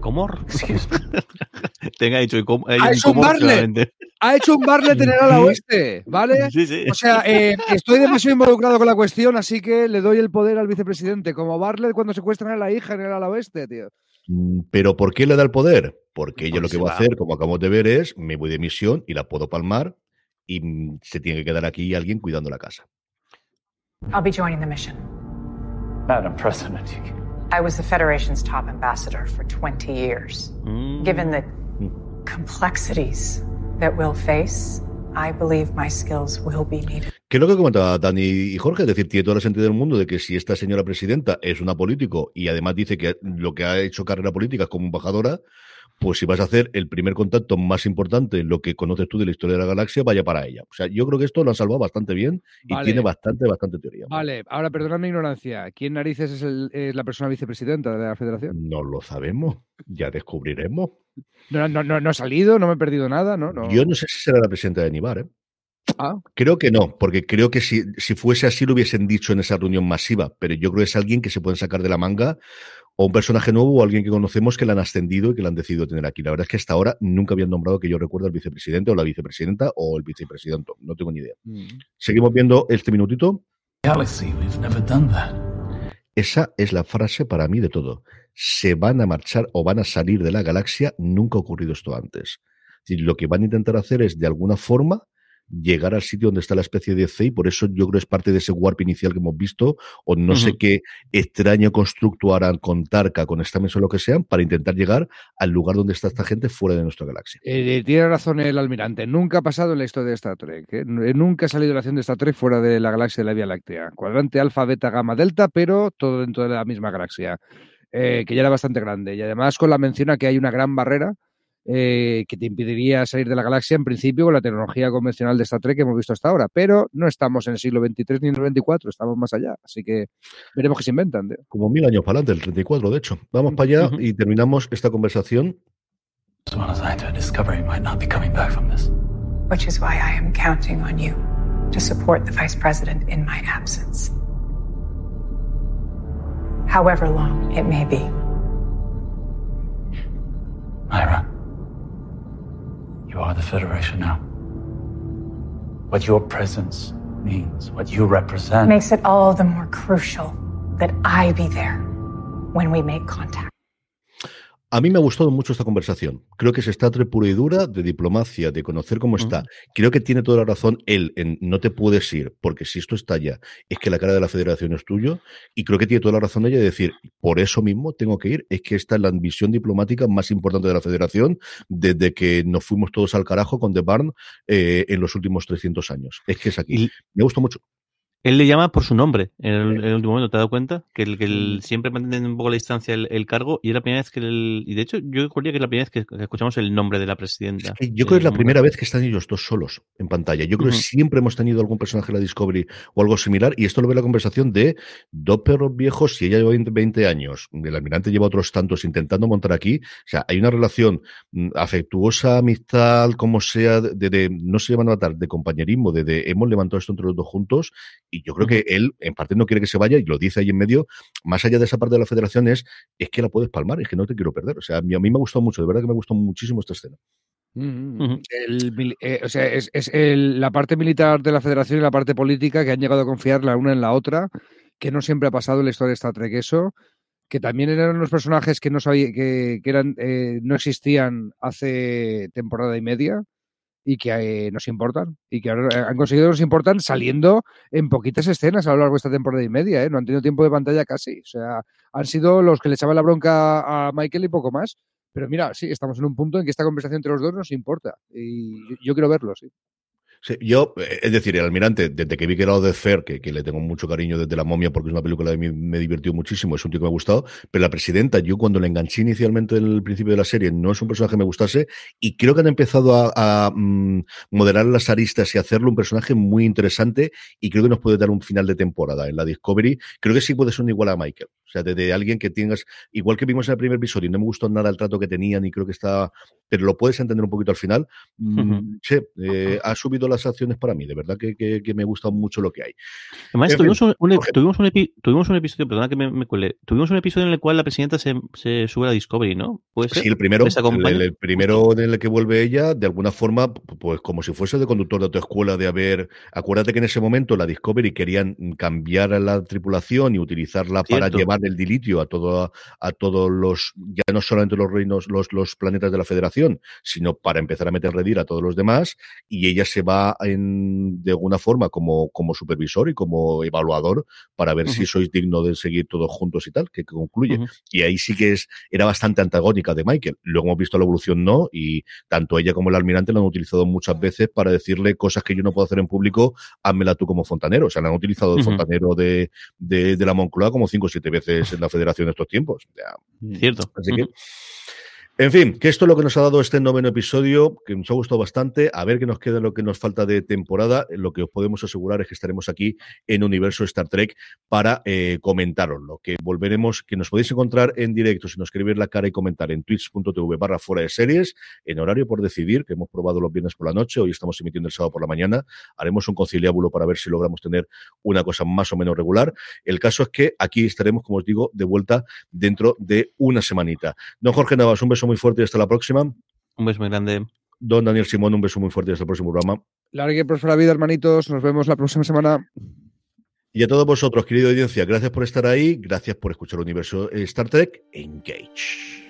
¿Cómo? Tenga dicho, ¿cómo? Ha hecho un Barlet. Ha hecho un Barlet en el ala oeste, ¿vale? Sí, sí. O sea, eh, estoy demasiado involucrado con la cuestión, así que le doy el poder al vicepresidente, como Barlet cuando secuestran a la hija en el ala oeste, tío. Mm, Pero ¿por qué le da el poder? Porque ella lo que va a hacer, como acabamos de ver, es me voy de misión y la puedo palmar y mm, se tiene que quedar aquí alguien cuidando la casa. I'll be joining the mission. Madam President, I was the Federation's top ambassador for 20 years. Mm. Given the complexities that we'll face, I believe my skills will be needed. Que es lo que comentaba Dani y Jorge, es decir, tiene todo el sentido del mundo de que si esta señora presidenta es una político y además dice que lo que ha hecho carrera política es como embajadora, pues si vas a hacer el primer contacto más importante en lo que conoces tú de la historia de la galaxia, vaya para ella. O sea, yo creo que esto lo han salvado bastante bien y Vale. tiene bastante, bastante teoría. Vale, ahora perdona mi ignorancia. ¿Quién narices es, el- es la persona vicepresidenta de la federación? No lo sabemos, ya descubriremos. No, no, no, no ha salido, no me he perdido nada, ¿no? no. Yo no sé si será la presidenta de Nibar, ¿eh? Ah, Creo que no, porque creo que si, si fuese así lo hubiesen dicho en esa reunión masiva, pero yo creo que es alguien que se pueden sacar de la manga o un personaje nuevo o alguien que conocemos que la han ascendido y que la han decidido tener aquí. La verdad es que hasta ahora nunca habían nombrado que yo recuerdo al vicepresidente o la vicepresidenta o el vicepresidente, no tengo ni idea. mm. Seguimos viendo este minutito. Galaxy, we've never done that. Esa es la frase para mí de todo. Se van a marchar o van a salir de la galaxia, nunca ha ocurrido esto antes. Lo que van a intentar hacer es, de alguna forma, llegar al sitio donde está la especie de C y por eso yo creo es parte de ese warp inicial que hemos visto o no sé qué extraño constructo harán con Tarka, con esta mesa o lo que sean para intentar llegar al lugar donde está esta gente fuera de nuestra galaxia. Eh, tiene razón el almirante. Nunca ha pasado en la historia de Star Trek. ¿eh? Nunca ha salido la acción de Star Trek fuera de la galaxia de la Vía Láctea. Cuadrante alfa, beta, gamma, delta, pero todo dentro de la misma galaxia. eh, que ya era bastante grande. Y además con la mención a que hay una gran barrera eh, que te impediría salir de la galaxia en principio con la tecnología convencional de Star Trek que hemos visto hasta ahora. Pero no estamos en el siglo XXIII ni en el XXIV, estamos más allá. Así que veremos qué se inventan. tío. Como mil años para adelante, el 34 de hecho. Vamos para allá Ujú. y terminamos esta conversación. Which is why I am counting on you to support the Vice President in my absence. However long it may be. Myra, you are the Federation now. What your presence means, what you represent. Makes it all the more crucial that I be there when we make contact. A mí me ha gustado mucho esta conversación. Creo que es Star Trek pura y dura, de diplomacia, de conocer cómo está. Creo que tiene toda la razón él en no te puedes ir, porque si esto está ya, es que la cara de la federación es tuyo. Y creo que tiene toda la razón ella de decir, por eso mismo tengo que ir. Es que esta es la visión diplomática más importante de la federación desde que nos fuimos todos al carajo con The Barn eh, en los últimos 300 años. Es que es aquí. Y Me gusta mucho. Él le llama por su nombre en el, en el último momento, ¿te has dado cuenta? Que, el, que el- siempre mantiene un poco la distancia el, el cargo y es la primera vez que el, y de hecho yo recuerdo que es la primera vez que, que escuchamos el nombre de la presidenta. Yo creo que es la primera vez que están ellos dos solos en pantalla. Yo creo que siempre hemos tenido algún personaje en la Discovery o algo similar, y esto lo ve la conversación de dos perros viejos, si ella lleva 20, 20 años, el almirante lleva otros tantos intentando montar aquí. O sea, hay una relación mm, afectuosa, amistad, como sea, de, de- no se llaman a matar, de compañerismo, de, de hemos levantado esto entre los dos juntos, y yo creo que él, en parte, no quiere que se vaya, y lo dice ahí en medio, más allá de esa parte de la federación, es, es que la puedes palmar, es que no te quiero perder. O sea, a mí, a mí me ha gustado mucho, de verdad que me ha gustado muchísimo esta escena. Mm, mm. El, eh, o sea, es, es el, la parte militar de la Federación y la parte política que han llegado a confiar la una en la otra, que no siempre ha pasado en la historia de Star Trek eso, que también eran unos personajes que no sabía, que, que eran, eh, no existían hace temporada y media y que eh, nos importan y que ahora han conseguido que nos importan saliendo en poquitas escenas a lo largo de esta temporada y media, ¿eh? no han tenido tiempo de pantalla casi, o sea, han sido los que le echaban la bronca a Michael y poco más, pero mira, sí, estamos en un punto en que esta conversación entre los dos nos importa y yo, yo quiero verlo, sí. Yo, eh, es decir, el almirante, desde que vi que era de Fer, que, que, le tengo mucho cariño desde La momia porque es una película que me, me divirtió muchísimo, es un tío que me ha gustado, pero la presidenta, yo cuando la enganché inicialmente en el principio de la serie, no es un personaje que me gustase y creo que han empezado a, a mm, moderar las aristas y hacerlo un personaje muy interesante y creo que nos puede dar un final de temporada en la Discovery. Creo que sí puede ser un igual a Michael. O sea, desde de alguien que tengas, igual que vimos en el primer episodio, no me gustó nada el trato que tenían y creo que está, pero lo puedes entender un poquito al final. Uh -huh. Sí, eh, ha subido las acciones para mí, de verdad que, que, que me gusta mucho lo que hay. Además, en tuvimos, fin, un, un, tuvimos, un tuvimos, un, episodio, perdona que me, me colé, tuvimos un episodio en el cual la presidenta se, se sube a Discovery, ¿no? ¿Puede ser? Sí, el primero, el, el, primero en el que vuelve ella, de alguna forma, pues como si fuese de conductor de autoescuela, de haber, acuérdate que en ese momento la Discovery querían cambiar a la tripulación y utilizarla Cierto. para llevar el dilitio a todo, a todos los, ya no solamente los reinos, los, los planetas de la Federación, sino para empezar a meter redir a todos los demás, y ella se va en, de alguna forma como, como supervisor y como evaluador para ver uh -huh. si sois digno de seguir todos juntos y tal, que, que concluye. Uh -huh. Y ahí sí que es, era bastante antagónica de Michael. Luego hemos visto la evolución, no, y tanto ella como el almirante la han utilizado muchas veces para decirle cosas que yo no puedo hacer en público, házmela tú como fontanero. O sea, la han utilizado uh -huh. fontanero de, de, de, la Moncloa como cinco o siete veces en la federación de estos tiempos. Ya. Cierto. Así que. En fin, que esto es lo que nos ha dado este noveno episodio, que nos ha gustado bastante. A ver qué nos queda lo que nos falta de temporada. Lo que os podemos asegurar es que estaremos aquí en Universo Star Trek para eh, comentaroslo. Que volveremos, que nos podéis encontrar en directo, si nos ver la cara y comentar en twitch.tv barra fuera de series, en horario por decidir, que hemos probado los viernes por la noche, hoy estamos emitiendo el sábado por la mañana. Haremos un conciliábulo para ver si logramos tener una cosa más o menos regular. El caso es que aquí estaremos, como os digo, de vuelta dentro de una semanita. Don Jorge Navas, un beso muy fuerte y hasta la próxima. Un beso muy grande. Don Daniel Simón, un beso muy fuerte y hasta el próximo programa. Larga y próspera vida, hermanitos. Nos vemos la próxima semana. Y a todos vosotros, querida audiencia, gracias por estar ahí, gracias por escuchar Universo Star Trek. Engage.